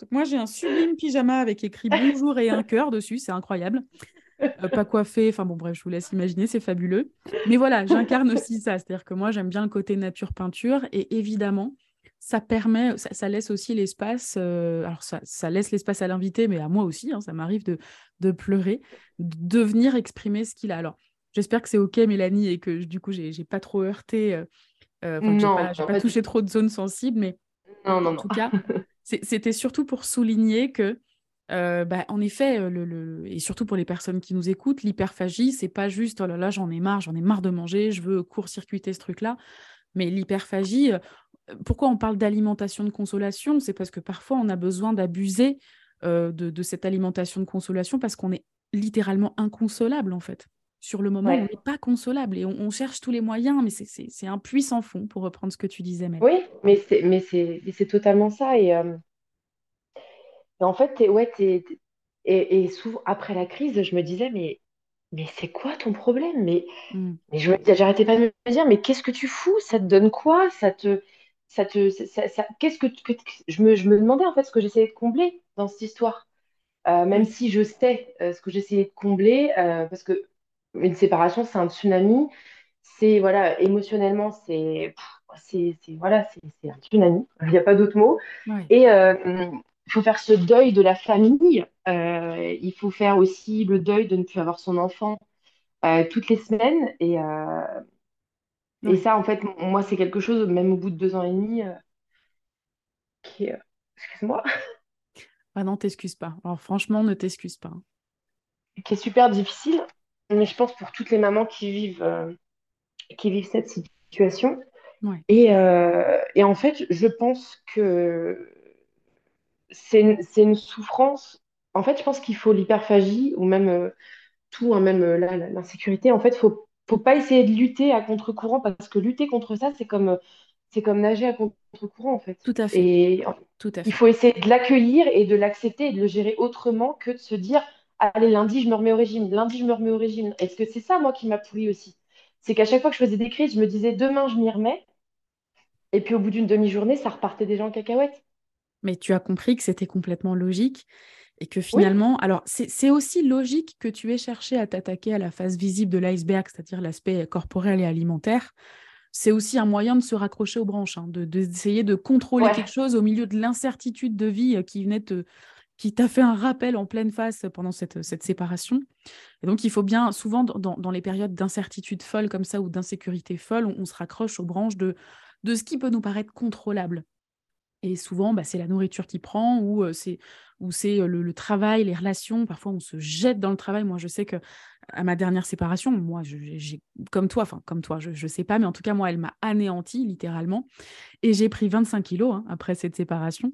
Donc moi, j'ai un sublime pyjama avec écrit bonjour et un cœur dessus, c'est incroyable. Euh, pas coiffé, enfin bon, bref, je vous laisse imaginer, c'est fabuleux. Mais voilà, j'incarne aussi ça, c'est-à-dire que moi, j'aime bien le côté nature-peinture et évidemment, ça permet, ça, ça laisse aussi l'espace, euh, alors ça, ça laisse l'espace à l'invité, mais à moi aussi, hein, ça m'arrive de, de pleurer, de venir exprimer ce qu'il a. Alors, j'espère que c'est OK, Mélanie, et que du coup, j'ai pas trop heurté, euh, euh, j'ai pas, pas touché trop de zones sensibles, mais Non, en non. tout cas, c'était surtout pour souligner que, euh, bah, en effet, euh, et surtout pour les personnes qui nous écoutent, l'hyperphagie, c'est pas juste, oh là là, j'en ai marre, j'en ai marre de manger, je veux court-circuiter ce truc-là. Mais l'hyperphagie, euh, pourquoi on parle d'alimentation de consolation? C'est parce que parfois on a besoin d'abuser de cette alimentation de consolation parce qu'on est littéralement inconsolable, en fait. Sur le moment, on n'est pas consolable et on, on cherche tous les moyens, mais c'est un puits sans fond, pour reprendre ce que tu disais, Mel. Oui, mais c'est totalement ça. Et, euh, et en fait, ouais, t'es- et, et souvent après la crise, je me disais, mais, mais c'est quoi ton problème? Mais, Mm. mais j'arrêtais pas de me dire, mais qu'est-ce que tu fous? Ça te donne quoi? Ça te, ça te, ça, ça- qu'est-ce que, que- je me, je me demandais en fait ce que j'essayais de combler dans cette histoire. Euh, même si je sais euh, ce que j'essayais de combler, euh, parce que une séparation, c'est un tsunami. C'est, voilà, émotionnellement, c'est, c'est, voilà, c'est un tsunami. Il n'y a pas d'autre mot. Et euh, il faut faire ce deuil de la famille. Euh, il faut faire aussi le deuil de ne plus avoir son enfant euh, toutes les semaines. Et, euh, et ça, en fait, moi, c'est quelque chose, même au bout de deux ans et demi, euh, qui euh, excuse-moi, Ah non, t'excuses pas. Alors franchement, ne t'excuse pas. qui est super difficile. Mais je pense pour toutes les mamans qui vivent, euh, qui vivent cette situation. Ouais, Et, euh, et en fait, je pense que c'est une, souffrance. En fait, je pense qu'il faut l'hyperphagie ou même euh, tout, hein, même l'insécurité. En fait, faut, faut pas essayer de lutter à contre-courant parce que lutter contre ça, c'est comme, c'est comme nager à contre-courant, en fait. Tout à fait, Et tout à il fait. faut essayer de l'accueillir et de l'accepter et de le gérer autrement que de se dire, allez, lundi, je me remets au régime, lundi, je me remets au régime. Est-ce que c'est ça, moi, qui m'a pourri aussi? C'est qu'à chaque fois que je faisais des crises, je me disais, demain, je m'y remets. Et puis au bout d'une demi-journée, ça repartait déjà en cacahuète. Mais tu as compris que c'était complètement logique et que Oui, finalement, alors c'est aussi logique que tu aies cherché à t'attaquer à la face visible de l'iceberg, c'est-à-dire l'aspect corporel et alimentaire. C'est aussi un moyen de se raccrocher aux branches, hein, de, d'essayer de contrôler quelque chose au milieu de l'incertitude de vie euh, qui venait te, qui t'a fait un rappel en pleine face pendant cette, cette séparation. Et donc, il faut bien, souvent, dans, dans- les périodes d'incertitude folle comme ça ou d'insécurité folle, on, on se raccroche aux branches de, de ce qui peut nous paraître contrôlable. Et souvent, bah, c'est la nourriture qui prend ou euh, c'est ou c'est euh, le, travail, les relations. Parfois, on se jette dans le travail. Moi, je sais que à ma dernière séparation, moi, j'ai comme toi, enfin comme toi, je ne sais pas, mais en tout cas, moi, elle m'a anéanti littéralement. Et j'ai pris 25 kilos hein, après cette séparation.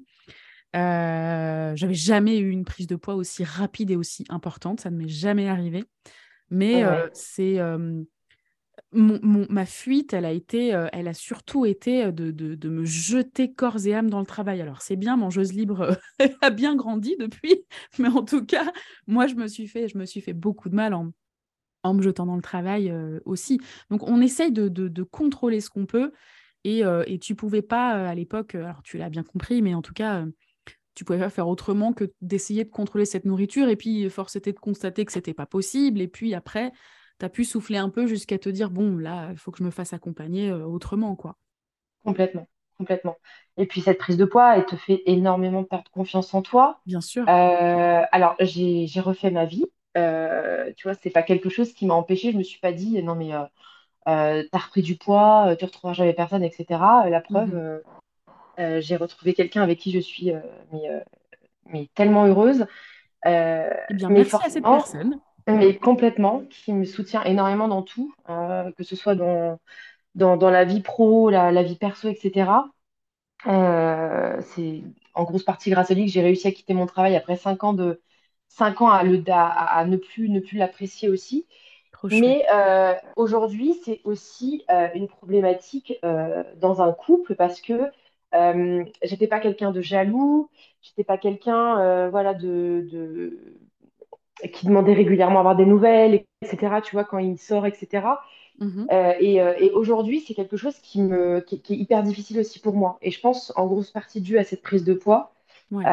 Euh, j'avais jamais eu une prise de poids aussi rapide et aussi importante. Ça ne m'est jamais arrivé. Mais euh, c'est euh, ma fuite, elle a été, elle a surtout été de, de- de me jeter corps et âme dans le travail. Alors c'est bien, mangeuse libre a bien grandi depuis, mais en tout cas, moi je me suis fait, je me suis fait beaucoup de mal en, en me jetant dans le travail euh, aussi. Donc on essaye de, de- de contrôler ce qu'on peut. Et, euh, et tu pouvais pas euh, à l'époque, alors tu l'as bien compris, mais en tout cas, tu pouvais pas faire autrement que d'essayer de contrôler cette nourriture. Et puis, force était de constater que c'était pas possible. Et puis après, tu as pu souffler un peu jusqu'à te dire, bon, là, il faut que je me fasse accompagner euh, autrement, quoi. complètement, complètement. Et puis cette prise de poids, elle te fait énormément perdre confiance en toi. Bien sûr. Euh, alors j'ai refait ma vie. Euh, tu vois, c'est pas quelque chose qui m'a empêché. Je me suis pas dit non mais euh, t'as repris du poids, tu retrouveras jamais personne, etc. La preuve, Mhm. euh, euh, j'ai retrouvé quelqu'un avec qui je suis euh, mais, euh, mais tellement heureuse. Eh bien, mais merci à cette personne. mais complètement, qui me soutient énormément dans tout, que ce soit dans, dans, dans la vie pro, la, la vie perso, etc. C'est en grosse partie grâce à lui que j'ai réussi à quitter mon travail après cinq ans de cinq ans à, le, à, à ne plus ne plus l'apprécier aussi. Mais aujourd'hui, c'est aussi une problématique dans un couple parce que euh, j'étais pas quelqu'un de jaloux, j'étais pas quelqu'un euh, voilà de, de qui demandait régulièrement à avoir des nouvelles, etc. Tu vois quand il sort, etc. Mhm. Euh, et et aujourd'hui, c'est quelque chose qui me qui, qui est hyper difficile aussi pour moi. Et je pense en grosse partie dû à cette prise de poids Ouais.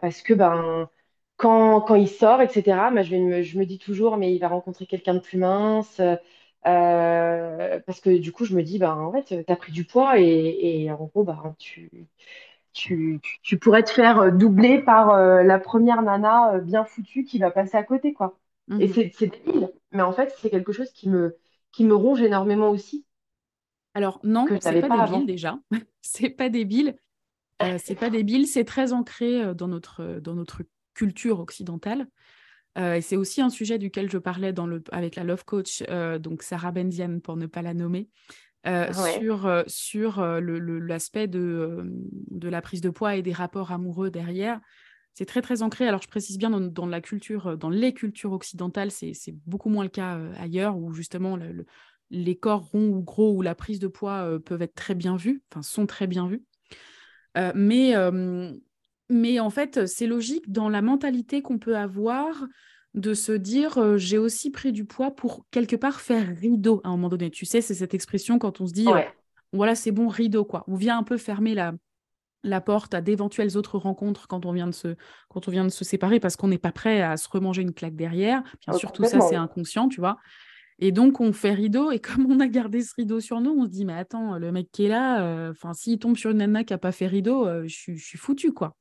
parce que ben quand, quand il sort, etc., ben, je, vais me, je me dis toujours, mais il va rencontrer quelqu'un de plus mince. Euh, parce que du coup, je me dis, ben, en fait, tu as pris du poids et, et en gros, ben, tu, tu, pourrais te faire doubler par euh, la première nana euh, bien foutue qui va passer à côté, quoi. Et Mhm. c'est c'est débile, mais en fait, c'est quelque chose qui me, qui me ronge énormément aussi, Alors, non, que c'est pas pas débile déjà. c'est pas débile. C'est pas débile. C'est très ancré dans notre, dans notre culture occidentale. Euh, et c'est aussi un sujet duquel je parlais dans le, avec la Love Coach, euh, donc Sarah Benzian pour ne pas la nommer, euh, Ouais, sur, sur l'aspect de, de la prise de poids et des rapports amoureux derrière. C'est très très ancré. Alors je précise bien dans, dans la culture, dans les cultures occidentales, c'est c'est beaucoup moins le cas ailleurs où justement le- le- les corps ronds ou gros ou la prise de poids peuvent être très bien vus, enfin sont très bien vus. Mais, mais en fait, c'est logique dans la mentalité qu'on peut avoir de se dire euh, j'ai aussi pris du poids pour quelque part faire rideau à un moment donné. Tu sais, c'est cette expression quand on se dit euh, voilà, c'est bon, rideau, quoi. On vient un peu fermer la, la porte à d'éventuelles autres rencontres quand on vient de se, quand on vient de se séparer parce qu'on n'est pas prêt à se remanger une claque derrière. Bien Oh, sûr, tout ça, c'est inconscient, tu vois. Et donc, on fait rideau, et comme on a gardé ce rideau sur nous, on se dit, mais attends, le mec qui est là, euh, s'il tombe sur une nana qui n'a pas fait rideau, je suis je suis foutu, quoi.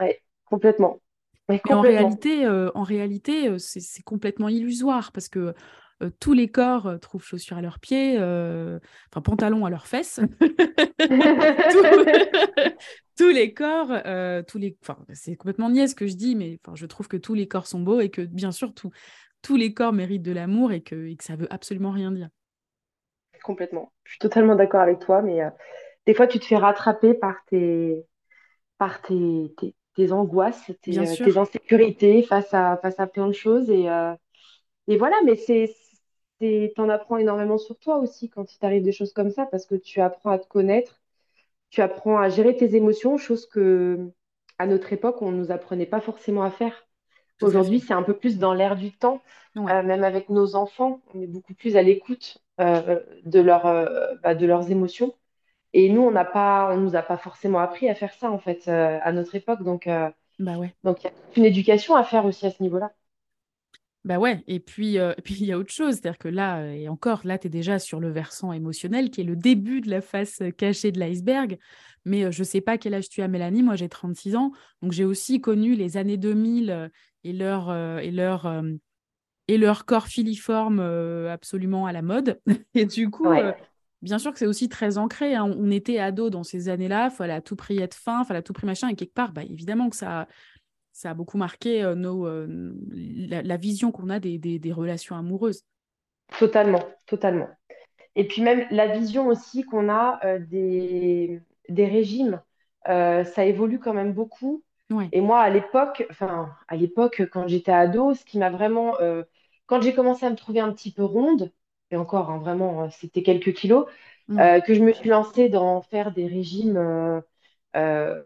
Ouais, complètement. Ouais, Mais en complètement. réalité, euh, en réalité euh, c'est complètement illusoire, parce que euh, tous les corps euh, trouvent chaussures à leurs pieds, euh, enfin, pantalons à leurs fesses. Tous tous les corps, tous les... enfin, c'est complètement niais ce que je dis, mais enfin, je trouve que tous les corps sont beaux et que, bien sûr, tout- tous les corps méritent de l'amour et que, et que ça veut absolument rien dire. Complètement. Je suis totalement d'accord avec toi, mais des fois, tu te fais rattraper par tes, par tes, tes, tes angoisses, tes, euh, tes insécurités face à, face à plein de choses. Et, euh, et voilà, mais c'est, t'en apprends énormément sur toi aussi quand il t'arrive des choses comme ça, parce que tu apprends à te connaître, tu apprends à gérer tes émotions, chose que à notre époque, on ne nous apprenait pas forcément à faire. Aujourd'hui, c'est un peu plus dans l'air du temps, Ouais. Euh, même avec nos enfants, on est beaucoup plus à l'écoute euh, de leur, euh, bah, de leurs émotions. Et nous, on n'a pas, on nous a pas forcément appris à faire ça, en fait, euh, à notre époque. Donc, euh, Bah ouais. donc, il y a une éducation à faire aussi à ce niveau-là. Bah ouais, et puis euh, et puis il y a autre chose, c'est-à-dire que là, et encore, là, tu es déjà sur le versant émotionnel, qui est le début de la face cachée de l'iceberg. Mais je sais pas quel âge tu as, Mélanie, moi j'ai 36 ans, donc j'ai aussi connu les années 2000 euh, et leur, et leur, et leur corps filiforme absolument à la mode. Et du coup, Ouais, bien sûr que c'est aussi très ancré, hein. On était ados dans ces années-là, il fallait à tout prix être fin, il fallait à tout prix machin, et quelque part, bah, évidemment que ça, ça a beaucoup marqué euh, nos, euh, la, la vision qu'on a des, des, des relations amoureuses. totalement, totalement. Et puis même la vision aussi qu'on a euh, des, des régimes, ça évolue quand même beaucoup. Ouais. Et moi, à l'époque, enfin, à l'époque, quand j'étais ado, ce qui m'a vraiment, quand j'ai commencé à me trouver un petit peu ronde, et encore, hein, vraiment, euh, c'était quelques kilos, Mm. euh, que je me suis lancée dans faire des régimes euh,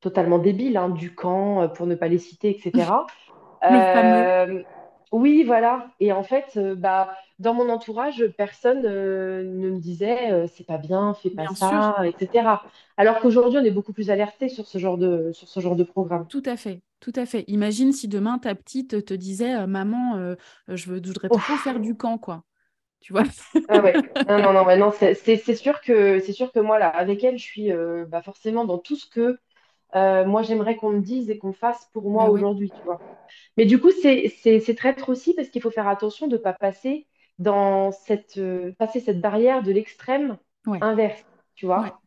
totalement débiles, hein, du camp, pour ne pas les citer, etc. Le oui, voilà. Et en fait, bah, dans mon entourage, personne euh, ne me disait euh, c'est pas bien, fais pas bien sûr, ça, etc. Alors qu'aujourd'hui, on est beaucoup plus alerté sur ce genre de, sur ce genre de programme. tout à fait, tout à fait. Imagine si demain ta petite te disait, euh, maman, euh, je veux, je voudrais trop faire du camp, quoi. Tu vois? Ah ouais. Non, non, non, ouais, non, c'est sûr que sûr que moi, là, avec elle, je suis euh, bah, forcément dans tout ce que euh, moi j'aimerais qu'on me dise et qu'on fasse pour moi ouais, aujourd'hui, tu vois. Mais du coup, c'est c'est traître aussi parce qu'il faut faire attention de ne pas passer dans cette, passer cette barrière de l'extrême ouais, inverse, tu ouais, vois.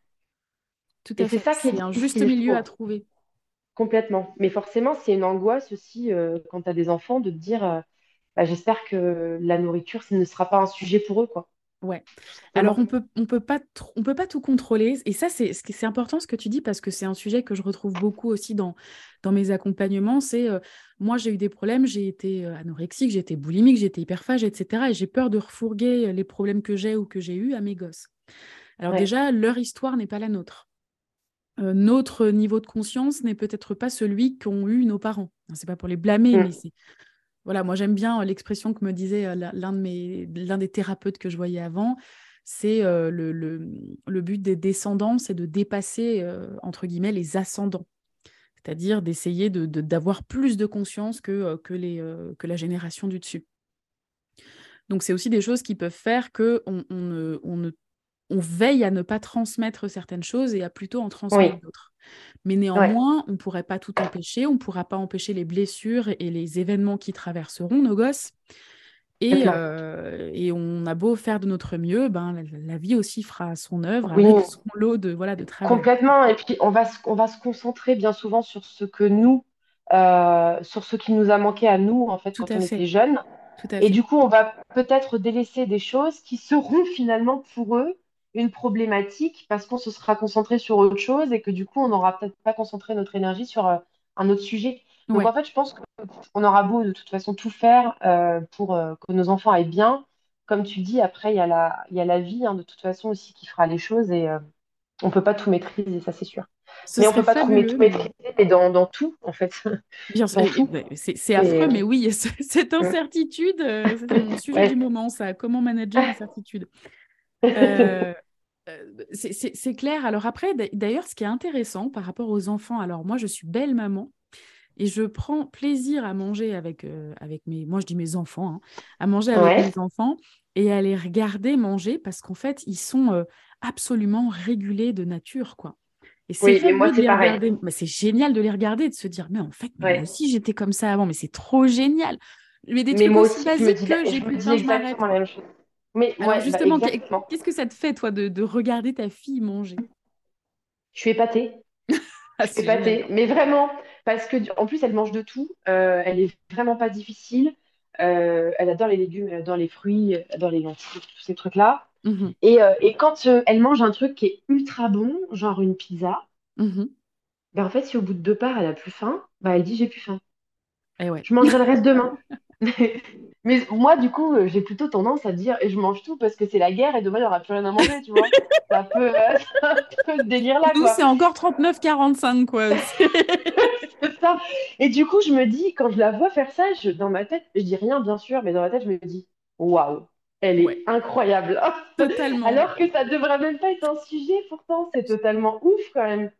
tout à c'est fait. ça qui est C'est un juste milieu à trouve, trouver. Complètement. Mais forcément, c'est une angoisse aussi euh, quand tu as des enfants de te dire, euh, bah, j'espère que la nourriture, ce ne sera pas un sujet pour eux, quoi, Ouais. Alors on peut on peut pas on peut pas tout contrôler et ça c'est important ce que tu dis parce que c'est un sujet que je retrouve beaucoup aussi dans dans mes accompagnements. C'est euh, moi j'ai eu des problèmes, j'ai été anorexique, j'ai été boulimique, j'ai été hyperphage, etc. Et j'ai peur de refourguer les problèmes que j'ai ou que j'ai eus à mes gosses. Alors Ouais. déjà leur histoire n'est pas la nôtre. Euh, notre niveau de conscience n'est peut-être pas celui qu'ont eu nos parents. C'est pas pour les blâmer, mais Mm. c'est voilà, moi j'aime bien euh, l'expression que me disait euh, l'un de mes, l'un des thérapeutes que je voyais avant, c'est euh, le, le, le but des descendants, c'est de dépasser, euh, entre guillemets, les ascendants, c'est-à-dire d'essayer de, de- d'avoir plus de conscience que, que, les, que la génération du dessus. Donc c'est aussi des choses qui peuvent faire que on, on ne, on ne- on veille à ne pas transmettre certaines choses et à plutôt en transmettre Oui, d'autres. Mais ouais, néanmoins, on ne pourrait pas tout empêcher, on ne pourra pas empêcher les blessures et les événements qui traverseront nos gosses. Et, euh, et on a beau faire de notre mieux, ben, la, la vie aussi fera son œuvre Oui, avec son lot de, voilà, de travers. complètement. Et puis, on va se, on va se concentrer bien souvent sur ce que nous, euh, sur ce qui nous a manqué à nous, en fait, Tout quand à on fait, était jeunes. Et fait. du coup, on va peut-être délaisser des choses qui seront finalement pour eux une problématique parce qu'on se sera concentré sur autre chose et que du coup, on n'aura peut-être pas concentré notre énergie sur euh, un autre sujet. Donc Ouais, en fait, je pense qu'on aura beau de toute façon tout faire euh, pour euh, que nos enfants aillent bien. Comme tu dis, après, il y a la, y a la vie hein, de toute façon aussi qui fera les choses et on peut pas tout maîtriser, ça c'est sûr. ce Mais on serait peut pas tout, fabuleux, maîtriser mais dans, dans tout, en fait. bien sûr, c'est affreux, mais oui, ce- cette incertitude, c'est mon sujet du moment, ça, comment manager l'incertitude? Euh, euh, c'est clair. Alors après, d'a- d'ailleurs, ce qui est intéressant par rapport aux enfants, alors moi, je suis belle maman et je prends plaisir à manger avec, euh, avec mes, moi je dis mes enfants, hein, à manger avec Ouais. mes enfants et à les regarder manger parce qu'en fait, ils sont euh, absolument régulés de nature, quoi. Et c'est Oui, regarder. Génial de les regarder et de se dire, mais en fait, mais moi aussi j'étais comme ça avant, mais c'est trop génial. Mais des Mais trucs moi aussi basiques que j'ai dis faim, je m'arrête, Mais Alors ouais, bah justement, qu'est-ce que ça te fait, toi, de, de regarder ta fille manger? Je suis épatée. Ah, Je suis c'est génial. épatée. Mais vraiment, parce que en plus, elle mange de tout. Euh, elle est vraiment pas difficile. Euh, elle adore les légumes, elle adore les fruits, elle adore les lentilles, tous ces trucs-là. Mhm. Et, euh, et quand elle mange un truc qui est ultra bon, genre une pizza, Mmh Ben, en fait, si au bout de deux parts, elle a plus faim, bah, elle dit j'ai plus faim. Et ouais. Je mangerai le reste demain. Mais moi, du coup, euh, j'ai plutôt tendance à dire et je mange tout parce que c'est la guerre et demain, il n'y aura plus rien à manger, tu vois. C'est un peu, ce délire-là, Nous, quoi. c'est encore 39-45, quoi. C'est ça. Et du coup, je me dis, quand je la vois faire ça, je- dans ma tête, je dis rien, bien sûr, mais dans ma tête, je me dis, waouh, elle est Ouais, incroyable. totalement. Alors que ça devrait même pas être un sujet, pourtant, c'est totalement ouf quand même.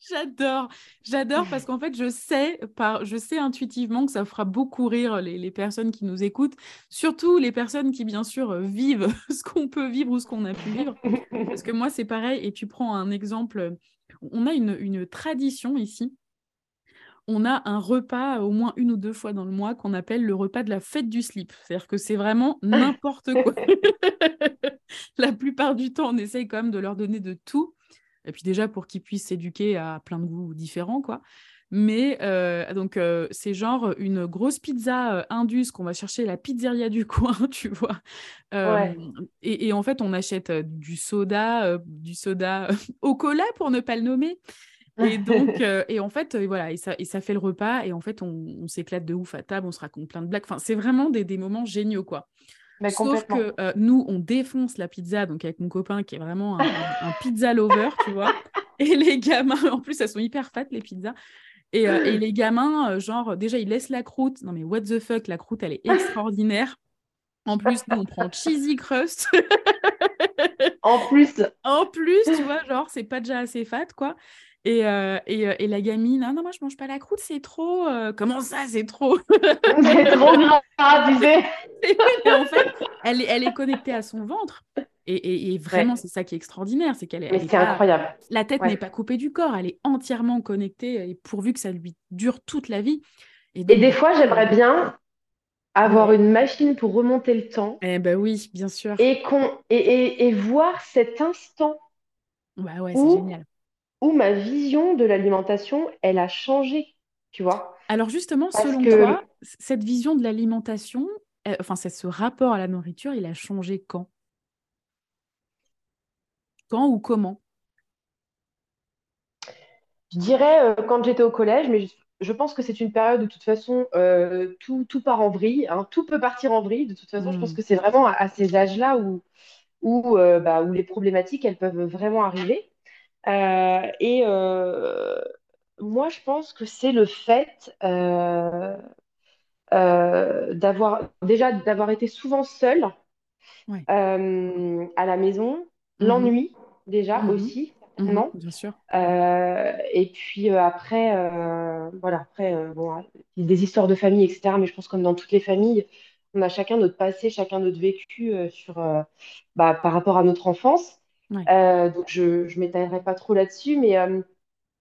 J'adore, j'adore parce qu'en fait, je sais, par, je sais intuitivement que ça fera beaucoup rire les, les personnes qui nous écoutent, surtout les personnes qui, bien sûr, vivent ce qu'on peut vivre ou ce qu'on a pu vivre. Parce que moi, c'est pareil, et tu prends un exemple, on a une, une tradition ici, on a un repas au moins une ou deux fois dans le mois qu'on appelle le repas de la fête du slip. C'est-à-dire que c'est vraiment n'importe quoi. La plupart du temps, on essaye quand même de leur donner de tout. Et puis déjà pour qu'ils puissent s'éduquer à plein de goûts différents, quoi. Mais euh, donc euh, c'est genre une grosse pizza euh, indus qu'on va chercher la pizzeria du coin, tu vois. Ouais. et, et en fait, on achète du soda, du soda au cola pour ne pas le nommer. Et donc, et en fait, voilà, et ça, et ça fait le repas. Et en fait, on, on s'éclate de ouf à table, on se raconte plein de blagues. Enfin, c'est vraiment des, des moments géniaux, quoi. Mais Sauf que euh, nous, on défonce la pizza, donc avec mon copain qui est vraiment un, un- un pizza lover, tu vois. Et les gamins, en plus, elles sont hyper fat, les pizzas. Et, euh, et les gamins, euh, genre, déjà, ils laissent la croûte. Non, mais what the fuck, la croûte, elle est extraordinaire. En plus, nous, on prend cheesy crust. En plus, En plus, tu vois, genre, c'est pas déjà assez fat, quoi. Et, euh, et, euh, et la gamine, ah non, moi, je mange pas la croûte, c'est trop. euh, Comment ça, c'est trop? c'est trop gras, tu sais. Et en fait, elle est, elle est connectée à son ventre. Et, et- vraiment, Ouais. c'est ça qui est extraordinaire, c'est qu'elle est, Mais elle est c'est incroyable. la tête Ouais. n'est pas coupée du corps, elle est entièrement connectée et pourvu que ça lui dure toute la vie. Et donc, des fois, j'aimerais bien avoir Ouais. une machine pour remonter le temps eh ben oui, bien sûr. et, qu'on, et, et, et voir cet instant Bah ouais, c'est où, génial. Où ma vision de l'alimentation, elle a changé, tu vois? Alors justement, Parce selon que toi, cette vision de l'alimentation, euh, enfin, ce rapport à la nourriture, il a changé quand? Quand ou comment? je dirais euh, quand j'étais au collège, mais je, je pense que c'est une période de toute façon, euh, tout, tout part en vrille, hein, tout peut partir en vrille. De toute façon, je pense Hmm, que c'est vraiment à, à ces âges-là où, où, euh, bah, où les problématiques, elles peuvent vraiment arriver. Euh, et euh, moi, je pense que c'est le fait euh, d'avoir déjà d'avoir été souvent seule à la maison, Mhm, l'ennui déjà mhm, aussi, mhm, certainement. bien sûr. Euh, et puis euh, après, euh, voilà, après, bon, des histoires de famille, etc. Mais je pense comme dans toutes les familles, on a chacun notre passé, chacun notre vécu sur, bah, par rapport à notre enfance. Ouais. Euh, donc je ne m'étalerai pas trop là-dessus, mais, euh,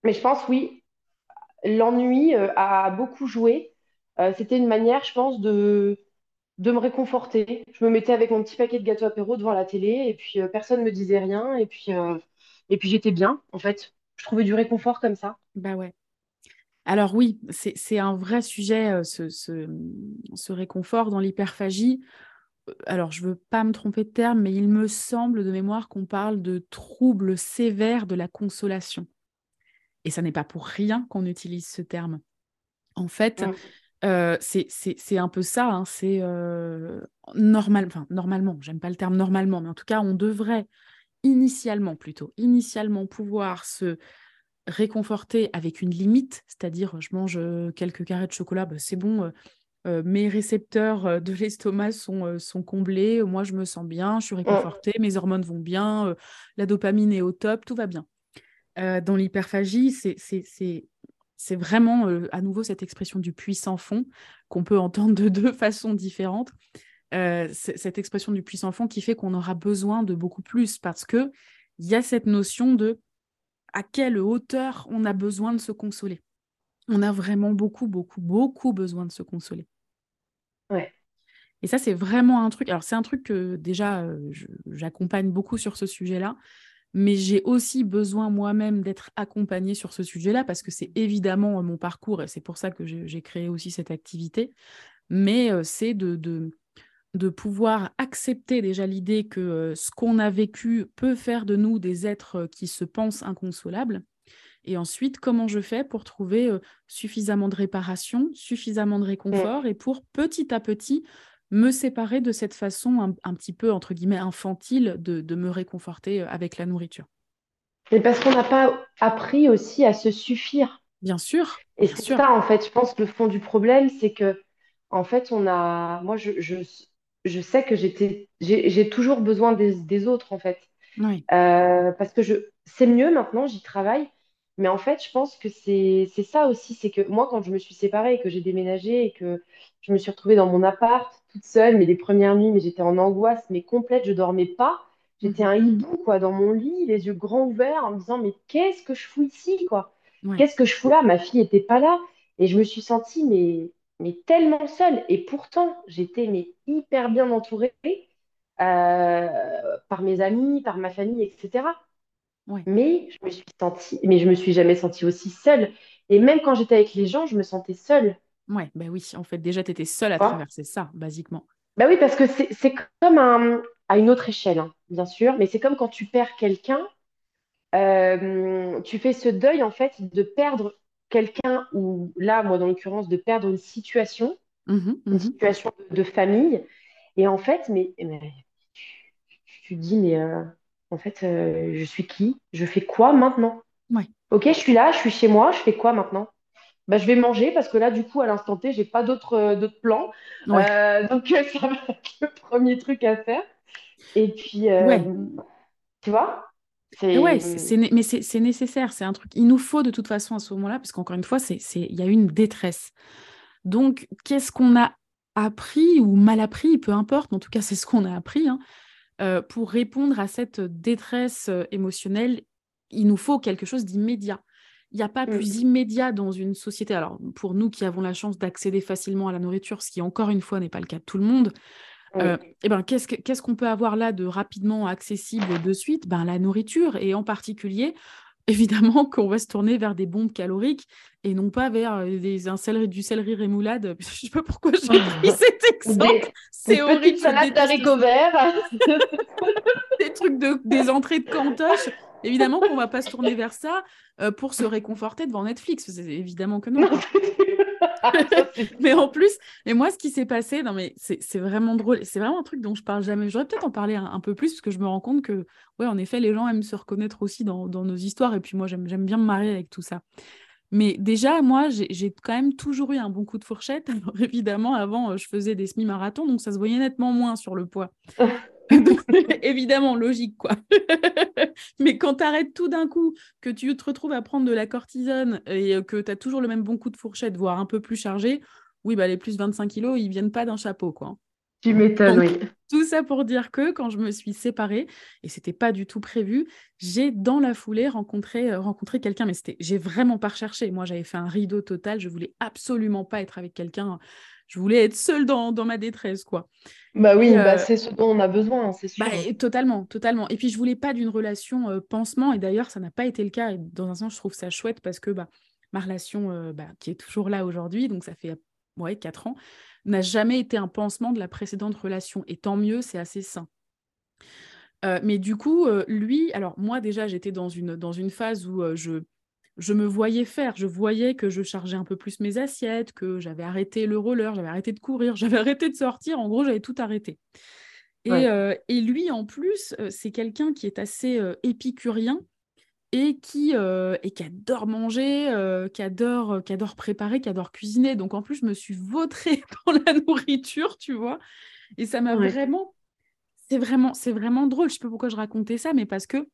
mais je pense, oui, l'ennui euh, a beaucoup joué. C'était une manière, je pense, de, de me réconforter. Je me mettais avec mon petit paquet de gâteaux apéro devant la télé et puis personne ne me disait rien et puis, et puis j'étais bien, en fait. Je trouvais du réconfort comme ça. Bah ouais. Alors oui, c'est un vrai sujet, ce, ce, ce réconfort dans l'hyperphagie. Alors, je veux pas me tromper de terme, mais il me semble de mémoire qu'on parle de troubles sévères de la consolation. Et ça n'est pas pour rien qu'on utilise ce terme. En fait, euh, c'est un peu ça, hein, c'est euh, normal, enfin, normalement, j'aime pas le terme normalement, mais en tout cas, on devrait initialement plutôt, initialement pouvoir se réconforter avec une limite, c'est-à-dire je mange euh, quelques carrés de chocolat, bah, c'est bon, euh, euh, mes récepteurs euh, de l'estomac sont, euh, sont comblés, moi je me sens bien, je suis Mm. réconfortée, mes hormones vont bien, la dopamine est au top, tout va bien. Dans l'hyperphagie, c'est vraiment à nouveau cette expression du puissant fond qu'on peut entendre de deux façons différentes. Euh, cette expression du puissant fond qui fait qu'on aura besoin de beaucoup plus parce que il y a cette notion de à quelle hauteur on a besoin de se consoler. On a vraiment beaucoup, beaucoup, beaucoup besoin de se consoler. Et ça, c'est vraiment un truc. Alors, c'est un truc que déjà, euh, j'accompagne beaucoup sur ce sujet-là, mais j'ai aussi besoin moi-même d'être accompagnée sur ce sujet-là parce que c'est évidemment euh, mon parcours et c'est pour ça que j'ai créé aussi cette activité. Mais euh, c'est de, pouvoir accepter déjà l'idée que ce qu'on a vécu peut faire de nous des êtres qui se pensent inconsolables Et ensuite, comment je fais pour trouver suffisamment de réparation, suffisamment de réconfort et pour petit à petit me séparer de cette façon un, petit peu, entre guillemets, infantile de, me réconforter avec la nourriture? Et parce qu'on n'a pas appris aussi à se suffire. Bien sûr. Et c'est ça, en fait, je pense que le fond du problème, c'est que, en fait, on a. Moi, je, je, sais que j'étais, j'ai toujours besoin des, autres, en fait. Oui. Euh, parce que je, c'est mieux maintenant, j'y travaille. Mais en fait, je pense que c'est ça aussi. C'est que moi, quand je me suis séparée et que j'ai déménagé et que je me suis retrouvée dans mon appart toute seule, mais les premières nuits, mais j'étais en angoisse, mais complète, je dormais pas. J'étais un hibou, quoi, dans mon lit, les yeux grands ouverts, en me disant, mais qu'est-ce que je fous ici, quoi? Qu'est-ce que je fous là? Ma fille n'était pas là. Et je me suis sentie, mais, mais tellement seule. Et pourtant, j'étais mais, hyper bien entourée euh, par mes amis, par ma famille, etc. Mais je me suis sentie, mais je me suis jamais sentie aussi seule. Et même quand j'étais avec les gens, je me sentais seule. Ouais, bah oui, en fait, déjà, tu étais seule à traverser ça, basiquement. Bah oui, parce que c'est comme un, à une autre échelle, hein, bien sûr, mais c'est comme quand tu perds quelqu'un, euh, tu fais ce deuil, en fait, de perdre quelqu'un, ou là, moi, dans l'occurrence, de perdre une situation, mmh une mmh situation de, famille. Et en fait, mais, tu, te dis, mais euh, en fait, euh, je suis qui? Je fais quoi maintenant? Ouais. Ok, je suis là, je suis chez moi, je fais quoi maintenant? Bah, je vais manger parce que là, du coup, à l'instant T, j'ai pas d'autres euh, plans. Euh, donc, ça va être le premier truc à faire. Et puis, tu vois Ouais, mais c'est nécessaire, c'est un truc. Il nous faut de toute façon à ce moment-là, parce qu'encore une fois, il y a une détresse. Donc, qu'est-ce qu'on a appris ou mal appris, peu importe, mais en tout cas, c'est ce qu'on a appris. Hein, euh, pour répondre à cette détresse euh, émotionnelle, il nous faut quelque chose d'immédiat. Il n'y a pas mm. plus immédiat dans une société. Alors, pour nous qui avons la chance d'accéder facilement à la nourriture, ce qui, encore une fois, n'est pas le cas de tout le monde, euh, eh ben, qu'est-ce qu'on peut avoir là de rapidement accessible de suite? Ben, La nourriture, et en particulier, évidemment qu'on va se tourner vers des bombes caloriques et non pas vers des, un céleri, du céleri rémoulade. Je ne sais pas pourquoi j'ai pris cet exemple. C'est horrible. d'haricots verts. des trucs de, des entrées de cantoche. Évidemment qu'on ne va pas se tourner vers ça pour se réconforter devant Netflix. Évidemment que non. mais en plus, et moi, ce qui s'est passé, non mais c'est vraiment drôle. C'est vraiment un truc dont je parle jamais. J'aurais peut-être en parler un, peu plus parce que je me rends compte que, ouais, en effet, les gens aiment se reconnaître aussi dans, dans nos histoires. Et puis moi, j'aime bien me marier avec tout ça. Mais déjà, moi, j'ai quand même toujours eu un bon coup de fourchette. évidemment, avant, je faisais des semi-marathons, donc ça se voyait nettement moins sur le poids. évidemment, logique, quoi. Mais quand tu arrêtes tout d'un coup, que tu te retrouves à prendre de la cortisone et que tu as toujours le même bon coup de fourchette, voire un peu plus chargé, oui, bah, les plus 25 kilos, ils viennent pas d'un chapeau, quoi. Tu m'étonnes, oui. Tout ça pour dire que quand je me suis séparée, et c'était pas du tout prévu, j'ai dans la foulée rencontré, euh, rencontré quelqu'un, mais c'était, j'ai vraiment pas recherché. Moi, j'avais fait un rideau total, je voulais absolument pas être avec quelqu'un je voulais être seule dans, ma détresse, quoi. Bah oui, bah, euh, c'est ce dont on a besoin, c'est sûr. Bah, totalement, totalement. Et puis, je voulais pas d'une relation euh, pansement, et d'ailleurs, ça n'a pas été le cas. Et dans un sens, je trouve ça chouette parce que bah, ma relation, euh, bah, qui est toujours là aujourd'hui, donc ça fait ouais, 4 ans, n'a jamais été un pansement de la précédente relation. Et tant mieux, c'est assez sain. mais du coup, lui, alors moi déjà, j'étais dans une, dans une phase où je je me voyais faire, je voyais que je chargeais un peu plus mes assiettes, que j'avais arrêté le roller, j'avais arrêté de courir, j'avais arrêté de sortir, en gros j'avais tout arrêté. Et, euh, lui en plus, euh, c'est quelqu'un qui est assez euh, épicurien et qui, et qui adore manger, qui, adore, qui adore préparer, qui adore cuisiner. Donc en plus, je me suis vautrée dans la nourriture, tu vois. Et ça m'a vraiment... C'est vraiment, c'est vraiment drôle. Je sais pas pourquoi je racontais ça, mais parce que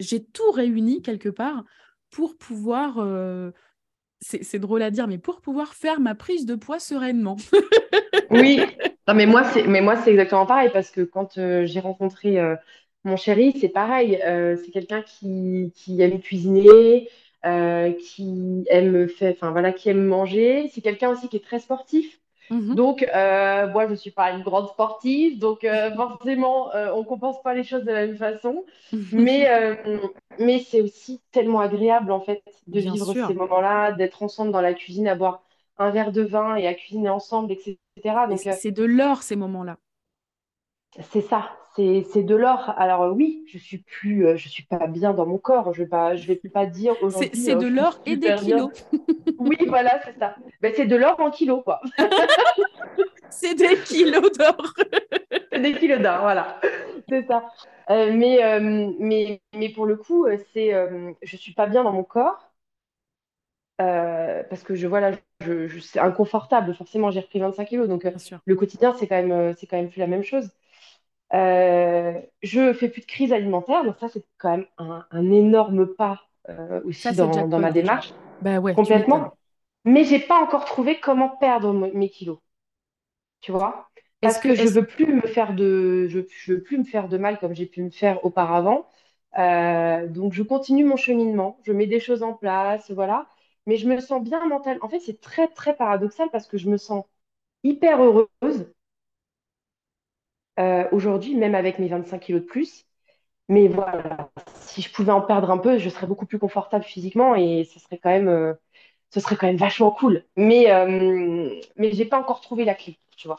j'ai tout réuni quelque part pour pouvoir, euh, c'est drôle à dire, mais pour pouvoir faire ma prise de poids sereinement. oui, non, mais moi c'est exactement pareil parce que quand euh, j'ai rencontré euh, mon chéri, c'est pareil. c'est quelqu'un qui, aime cuisiner, qui aime faire, voilà, qui aime manger. C'est quelqu'un aussi qui est très sportif. Mhm. Donc, euh, moi, je ne suis pas une grande sportive, donc euh, forcément, euh, on ne compense pas les choses de la même façon. mais mais c'est aussi tellement agréable, en fait, de vivre ces moments-là, d'être ensemble dans la cuisine, à boire un verre de vin et à cuisiner ensemble, etc. c'est de l'or, ces moments-là. C'est ça, c'est de l'or. Alors oui, je suis plus, je suis pas bien dans mon corps. Je vais pas, je vais pas dire aujourd'hui. C'est de l'or et des kilos. oui, voilà, c'est ça. Ben, c'est de l'or en kilos, quoi. c'est des kilos d'or. des kilos d'or, voilà. C'est ça. mais, mais, mais pour le coup, c'est, je suis pas bien dans mon corps. parce que je voilà, je, je c'est inconfortable. Forcément, j'ai repris 25 kilos, donc le quotidien c'est quand même c'est quand même plus la même chose. Euh, je fais plus de crise alimentaire, donc ça c'est quand même un, énorme pas euh, aussi dans, ma démarche. Bah ouais, complètement. Mais j'ai pas encore trouvé comment perdre mes kilos. Tu vois? Parce que, je veux plus me faire de, je, veux plus me faire de mal comme j'ai pu me faire auparavant. Euh, donc je continue mon cheminement, je mets des choses en place, voilà. Mais je me sens bien mentale. En fait, c'est très très paradoxal parce que je me sens hyper heureuse euh, aujourd'hui, même avec mes 25 kilos de plus. Mais voilà, si je pouvais en perdre un peu, je serais beaucoup plus confortable physiquement et ce serait quand même, euh, ce serait quand même vachement cool. Mais, euh, mais j'ai pas encore trouvé la clé, tu vois.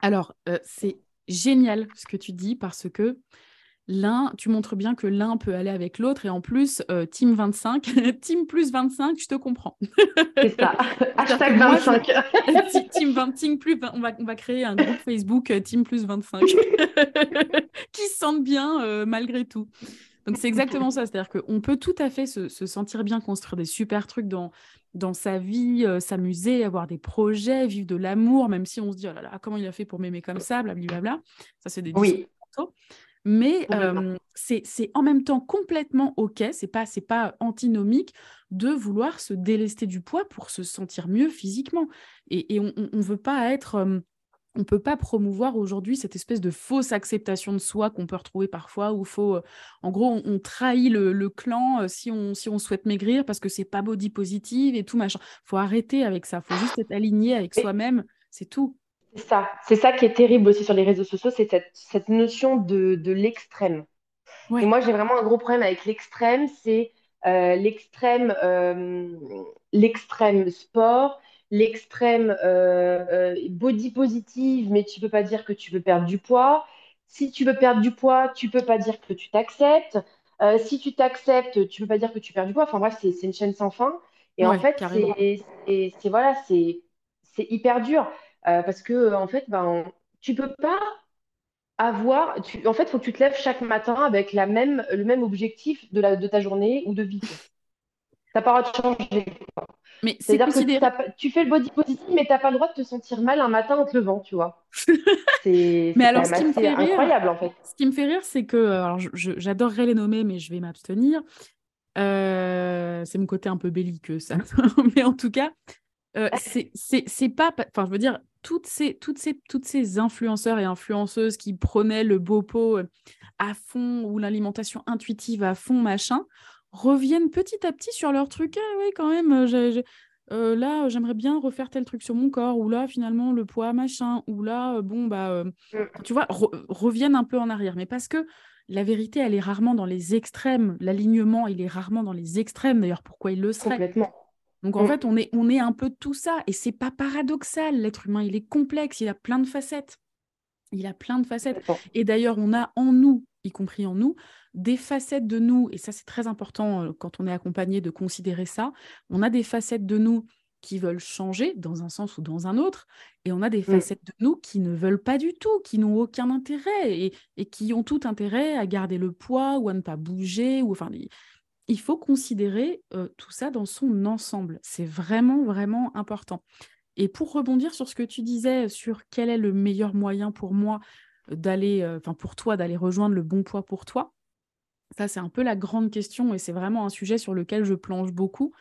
Alors, c'est génial ce que tu dis parce que l'un, tu montres bien que l'un peut aller avec l'autre et en plus, euh, Team 25, Team plus 25, je te comprends. C'est ça, hashtag 25. team 20, plus, on va, on va créer un groupe Facebook euh, Team plus 25 qui se sentent bien euh, malgré tout. Donc c'est exactement ça, c'est-à-dire qu'on peut tout à fait se, sentir bien, construire des super trucs dans, dans sa vie, s'amuser, avoir des projets, vivre de l'amour, même si on se dit, oh là là, comment il a fait pour m'aimer comme ça, blablabla. Ça, c'est des oui mais c'est en même temps complètement OK, c'est pas, pas antinomique de vouloir se délester du poids pour se sentir mieux physiquement. Et, on ne veut pas être... on peut pas promouvoir aujourd'hui cette espèce de fausse acceptation de soi qu'on peut retrouver parfois, où faut, en gros, on, trahit le, clan si, on, si on souhaite maigrir parce que c'est pas body positive et tout machin. Faut arrêter avec ça. Faut juste être aligné avec soi-même. C'est tout. C'est ça. C'est ça qui est terrible aussi sur les réseaux sociaux, c'est cette, notion de, l'extrême. Et moi, j'ai vraiment un gros problème avec l'extrême, c'est euh, l'extrême euh, l'extrême sport, l'extrême euh, body positive, mais tu peux pas dire que tu veux perdre du poids. Si tu veux perdre du poids, tu peux pas dire que tu t'acceptes. si tu t'acceptes, tu peux pas dire que tu perds du poids. Enfin bref, c'est une chaîne sans fin. Et en fait, c'est voilà, c'est hyper dur. Euh, parce que, en fait, ben, tu peux pas avoir. Tu, en fait, il faut que tu te lèves chaque matin avec la même, le même objectif de, la, de ta journée ou de vie. Ça pas de changer. Mais c'est considéré... que tu fais le body positive, mais tu n'as pas le droit de te sentir mal un matin en te levant, tu vois. C'est ce incroyable, en fait. Ce qui me fait rire, c'est que, alors, j'adorerais les nommer, mais je vais m'abstenir. Euh, c'est mon côté un peu belliqueux, ça. mais en tout cas, euh, c'est pas. Enfin, je veux dire, toutes ces, toutes, ces, toutes ces influenceurs et influenceuses qui prenaient le beau pot euh, à fond ou l'alimentation intuitive à fond, machin, reviennent petit à petit sur leur truc. Ah oui, quand même, euh, euh, là, j'aimerais bien refaire tel truc sur mon corps, ou là, finalement, le poids, machin, ou là, bon, bah, mmh. tu vois, reviennent un peu en arrière. Mais parce que la vérité, elle est rarement dans les extrêmes. L'alignement, il est rarement dans les extrêmes. D'ailleurs, pourquoi il le serait? Complètement. Donc en mm. fait, on est, on est un peu tout ça. Et c'est pas paradoxal. L'être humain, il est complexe, il a plein de facettes. Il a plein de facettes. Et d'ailleurs, on a en nous, y compris en nous, des facettes de nous, et ça c'est très important euh, quand on est accompagné de considérer ça, on a des facettes de nous qui veulent changer dans un sens ou dans un autre, et on a des mm. facettes de nous qui ne veulent pas du tout, qui n'ont aucun intérêt, et, et, qui ont tout intérêt à garder le poids ou à ne pas bouger, ou enfin, il faut considérer tout ça dans son ensemble. C'est vraiment, vraiment important. Et pour rebondir sur ce que tu disais, sur quel est le meilleur moyen pour moi d'aller, enfin pour toi, d'aller rejoindre le bon poids pour toi, ça c'est un peu la grande question et c'est vraiment un sujet sur lequel je plonge beaucoup.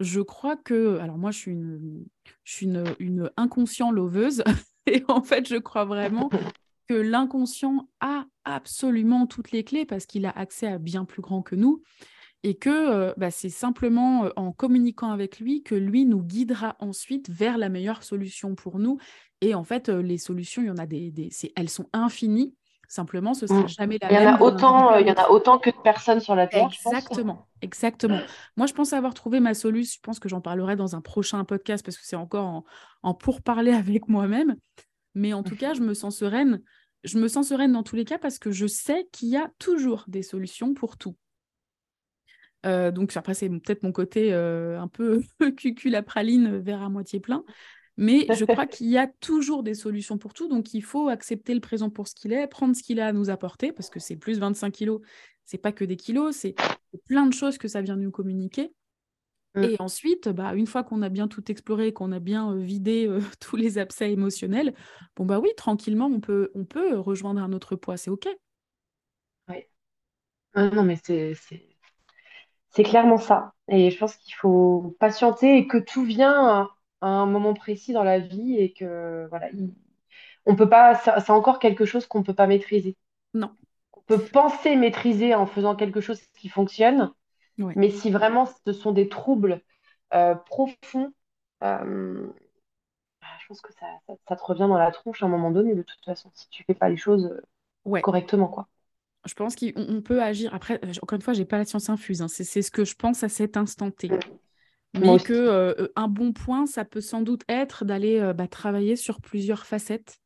Je crois que, alors moi je suis une, je suis une, une inconscient loveuse et en fait je crois vraiment que l'inconscient a absolument toutes les clés parce qu'il a accès à bien plus grand que nous et que bah, c'est simplement en communiquant avec lui que lui nous guidera ensuite vers la meilleure solution pour nous. Et en fait, les solutions, il y en a des, des elles sont infinies. Simplement, ce sera mmh. jamais la il y même. En a autant, il y en a autant que de personnes sur la Terre. Exactement, exactement. Moi, je pense avoir trouvé ma solution. Je pense que j'en parlerai dans un prochain podcast parce que c'est encore en, en pourparler avec moi-même. Mais en tout cas, je me sens sereine je me sens sereine dans tous les cas parce que je sais qu'il y a toujours des solutions pour tout. Euh, donc après, c'est peut-être mon côté euh, un peu cucul la praline, vers à moitié plein. Mais je crois qu'il y a toujours des solutions pour tout. Donc il faut accepter le présent pour ce qu'il est, prendre ce qu'il a à nous apporter, parce que c'est plus 25 kilos, c'est pas que des kilos, c'est plein de choses que ça vient nous communiquer. Mm. Et ensuite, bah, une fois qu'on a bien tout exploré, qu'on a bien euh, vidé tous les abcès émotionnels, bon bah oui, tranquillement, on peut, on peut rejoindre un autre poids, c'est OK. Oui. non, mais c'est c'est clairement ça. Et je pense qu'il faut patienter et que tout vient à un moment précis dans la vie et que voilà, on peut pas, c'est encore quelque chose qu'on ne peut pas maîtriser. Non. On peut penser maîtriser en faisant quelque chose qui fonctionne, mais si vraiment ce sont des troubles euh, profonds, euh, je pense que ça, te revient dans la tronche à un moment donné, de toute façon, si tu fais pas les choses correctement, quoi je pense qu'on peut agir. Après, euh, encore une fois, j'ai pas la science infuse. Hein. C'est ce que je pense à cet instant T. Mais que euh, euh, un bon point, ça peut sans doute être d'aller bah, travailler sur plusieurs facettes,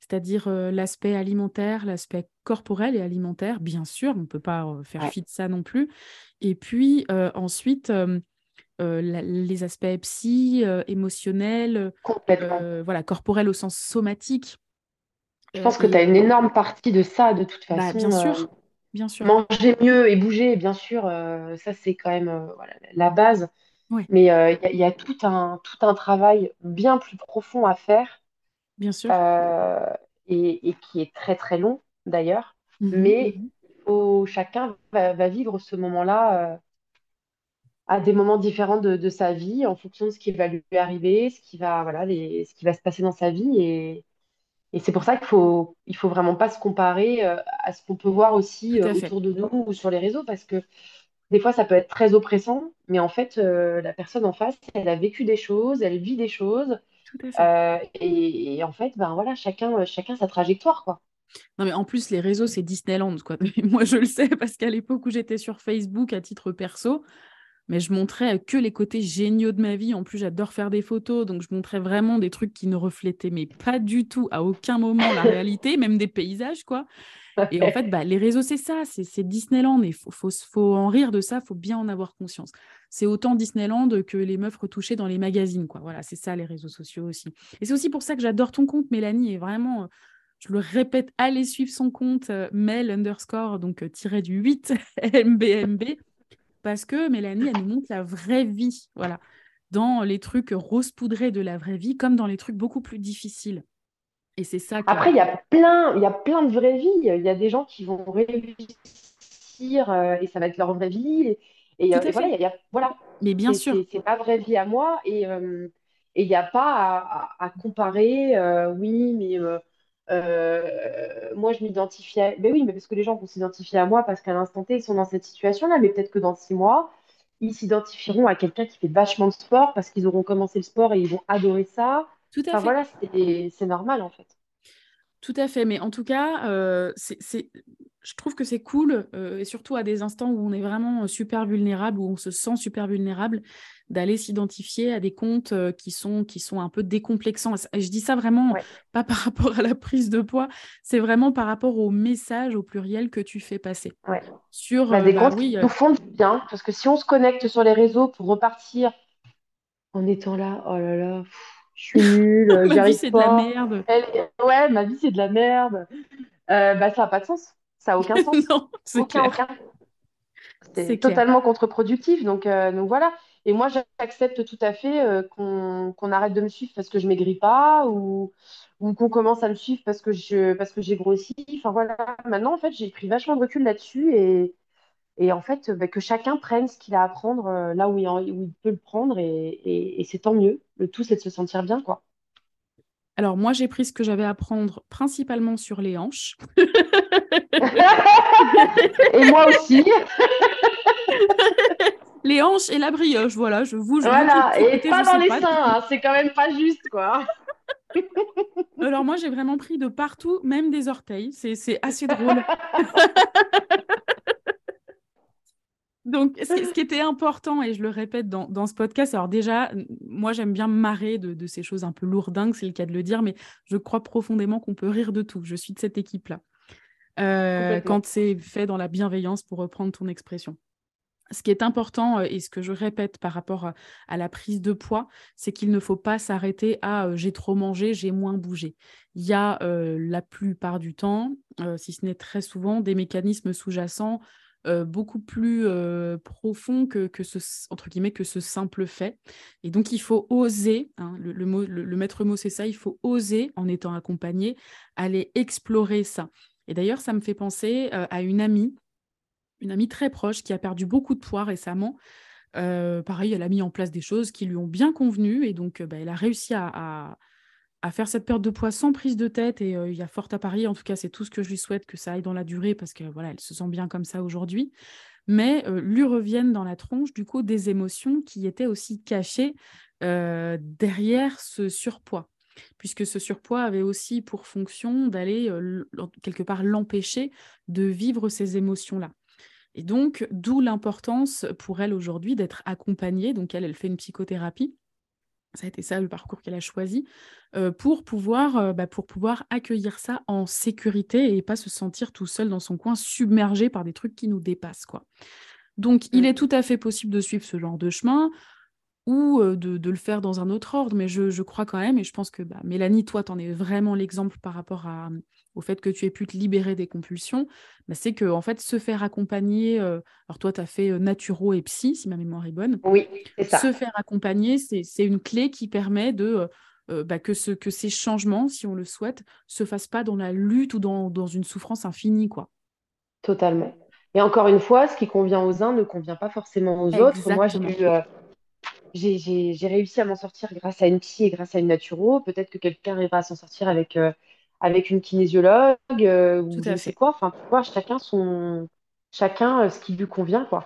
c'est-à-dire l'aspect alimentaire, l'aspect corporel et alimentaire, bien sûr, on ne peut pas faire fi de ça non plus. Et puis ensuite, les aspects psy, émotionnels, voilà, corporels au sens somatique. Je pense que tu as une énorme partie de ça, de toute bah, façon. bien sûr, euh, bien sûr. Manger mieux et bouger, bien sûr, euh, ça c'est quand même euh, la base. Mais il y, a tout un, tout un travail bien plus profond à faire. Bien sûr. Et, qui est très très long d'ailleurs. Mhm, Mais mhm. chacun va, vivre ce moment-là à des moments différents de, sa vie, en fonction de ce qui va lui arriver, ce qui va, voilà, ce qui va se passer dans sa vie. Et, et c'est pour ça qu'il faut, il faut vraiment pas se comparer euh, à ce qu'on peut voir aussi euh, autour de nous ou sur les réseaux, parce que des fois, ça peut être très oppressant, mais en fait, euh, la personne en face, elle a vécu des choses, elle vit des choses. Et, en fait, ben voilà, chacun, chacun sa trajectoire, quoi. Non, mais en plus, les réseaux, c'est Disneyland, quoi. Moi, je le sais parce qu'à l'époque où j'étais sur Facebook à titre perso, mais je montrais que les côtés géniaux de ma vie. En plus, j'adore faire des photos, donc je montrais vraiment des trucs qui ne reflétaient mais pas du tout, à aucun moment, la réalité, même des paysages, quoi. Et en fait, bah, les réseaux, c'est ça, c'est Disneyland. Et il faut, faut, faut, en rire de ça, il faut bien en avoir conscience. C'est autant Disneyland que les meufs retouchées dans les magazines, quoi. Voilà, c'est ça, les réseaux sociaux aussi. Et c'est aussi pour ça que j'adore ton compte, Mélanie, et vraiment... Euh, je le répète, allez suivre son compte euh, Mel underscore, donc euh, tiré du 8 MBMB parce que Mélanie, elle nous montre la vraie vie, voilà, dans les trucs rose poudrés de la vraie vie, comme dans les trucs beaucoup plus difficiles. Et c'est ça. Après, il y a plein, il y a plein de vraies vies. Il y a des gens qui vont réussir euh, et ça va être leur vraie vie. Et, euh, voilà, il y a, voilà. Mais bien sûr. C'est ma vraie vie à moi et euh, il n'y a pas à, à comparer. oui, mais euh, moi, je m'identifiais. Ben oui, mais parce que les gens vont s'identifier à moi parce qu'à l'instant T, ils sont dans cette situation-là. Mais peut-être que dans six mois, ils s'identifieront à quelqu'un qui fait vachement de sport parce qu'ils auront commencé le sport et ils vont adorer ça. Tout à fait. Voilà, c'est normal en fait. Tout à fait. Mais en tout cas, euh, c'est je trouve que c'est cool, euh, et surtout à des instants où on est vraiment super vulnérable, où on se sent super vulnérable, d'aller s'identifier à des comptes euh, qui, sont, qui sont un peu décomplexants. Et je dis ça vraiment pas par rapport à la prise de poids, c'est vraiment par rapport au message au pluriel que tu fais passer. Sur bah, des bah comptes qui nous font bien, parce que si on se connecte sur les réseaux pour repartir en étant là, oh là là, je suis nulle, ma vie c'est de la merde. Ouais, ma vie c'est de la merde. bah ça n'a pas de sens. Ça n'a aucun sens. non, aucun, aucun. C'est totalement contre-productif. Donc, euh, donc voilà. Et moi, j'accepte tout à fait euh, qu'on arrête de me suivre parce que je maigris pas ou, ou qu'on commence à me suivre parce que je parce que j'ai grossi. Enfin voilà. Maintenant, en fait, j'ai pris vachement de recul là-dessus et, et en fait, bah, que chacun prenne ce qu'il a à prendre euh, là où il, où il peut le prendre et, et c'est tant mieux. Le tout, c'est de se sentir bien, quoi. Alors moi, j'ai pris ce que j'avais à prendre principalement sur les hanches. et moi aussi. les hanches et la brioche, voilà, je vous. Je voilà, et pas dans les seins, hein, c'est quand même pas juste, quoi. Alors moi, j'ai vraiment pris de partout, même des orteils. C'est assez drôle. Donc, ce, qui était important, et je le répète dans, ce podcast, alors déjà, moi j'aime bien marrer de, ces choses un peu lourdingues, c'est le cas de le dire, mais je crois profondément qu'on peut rire de tout. Je suis de cette équipe-là. Euh, quand c'est fait dans la bienveillance, pour reprendre ton expression. Ce qui est important euh, et ce que je répète par rapport à, la prise de poids, c'est qu'il ne faut pas s'arrêter à euh, j'ai trop mangé, j'ai moins bougé. Il y a la plupart du temps, si ce n'est très souvent, des mécanismes sous-jacents euh, beaucoup plus euh, profond que, ce, entre guillemets, que ce simple fait. Et donc, il faut oser, hein, le, mot, le, maître mot, c'est ça, il faut oser, en étant accompagné, aller explorer ça. Et d'ailleurs, ça me fait penser euh, à une amie, une amie très proche qui a perdu beaucoup de poids récemment. pareil, elle a mis en place des choses qui lui ont bien convenu et donc bah, elle a réussi à faire cette perte de poids sans prise de tête et il y a fort à parier. En tout cas, c'est tout ce que je lui souhaite que ça aille dans la durée parce que voilà, elle se sent bien comme ça aujourd'hui. Mais lui reviennent dans la tronche du coup des émotions qui étaient aussi cachées derrière ce surpoids, puisque ce surpoids avait aussi pour fonction d'aller quelque part l'empêcher de vivre ces émotions-là. Et donc, d'où l'importance pour elle aujourd'hui d'être accompagnée. Donc, elle, elle fait une psychothérapie ça a été ça le parcours qu'elle a choisi, euh, pour, pouvoir, euh, bah, pour pouvoir accueillir ça en sécurité et pas se sentir tout seul dans son coin, submergé par des trucs qui nous dépassent. Quoi. Donc, il mmh. est tout à fait possible de suivre ce genre de chemin ou de, le faire dans un autre ordre, mais je, crois quand même, et je pense que bah, Mélanie, toi, tu en es vraiment l'exemple par rapport à, au fait que tu aies pu te libérer des compulsions, bah, c'est que en fait, se faire accompagner, euh, alors toi, tu as fait euh, naturo et psy, si ma mémoire est bonne. Oui, c'est ça. Se faire accompagner, c'est une clé qui permet de... Bah, que, ce, que ces changements, si on le souhaite, se fassent pas dans la lutte ou dans, dans une souffrance infinie, quoi. Totalement. Et encore une fois, ce qui convient aux uns ne convient pas forcément aux autres. Moi, j'ai eu, j'ai réussi à m'en sortir grâce à une psy et grâce à une naturo. Peut-être que quelqu'un arrivera à s'en sortir avec, euh, avec une kinésiologue euh, ou je sais quoi. Enfin, tu vois, chacun, son, chacun euh, ce qui lui convient, quoi.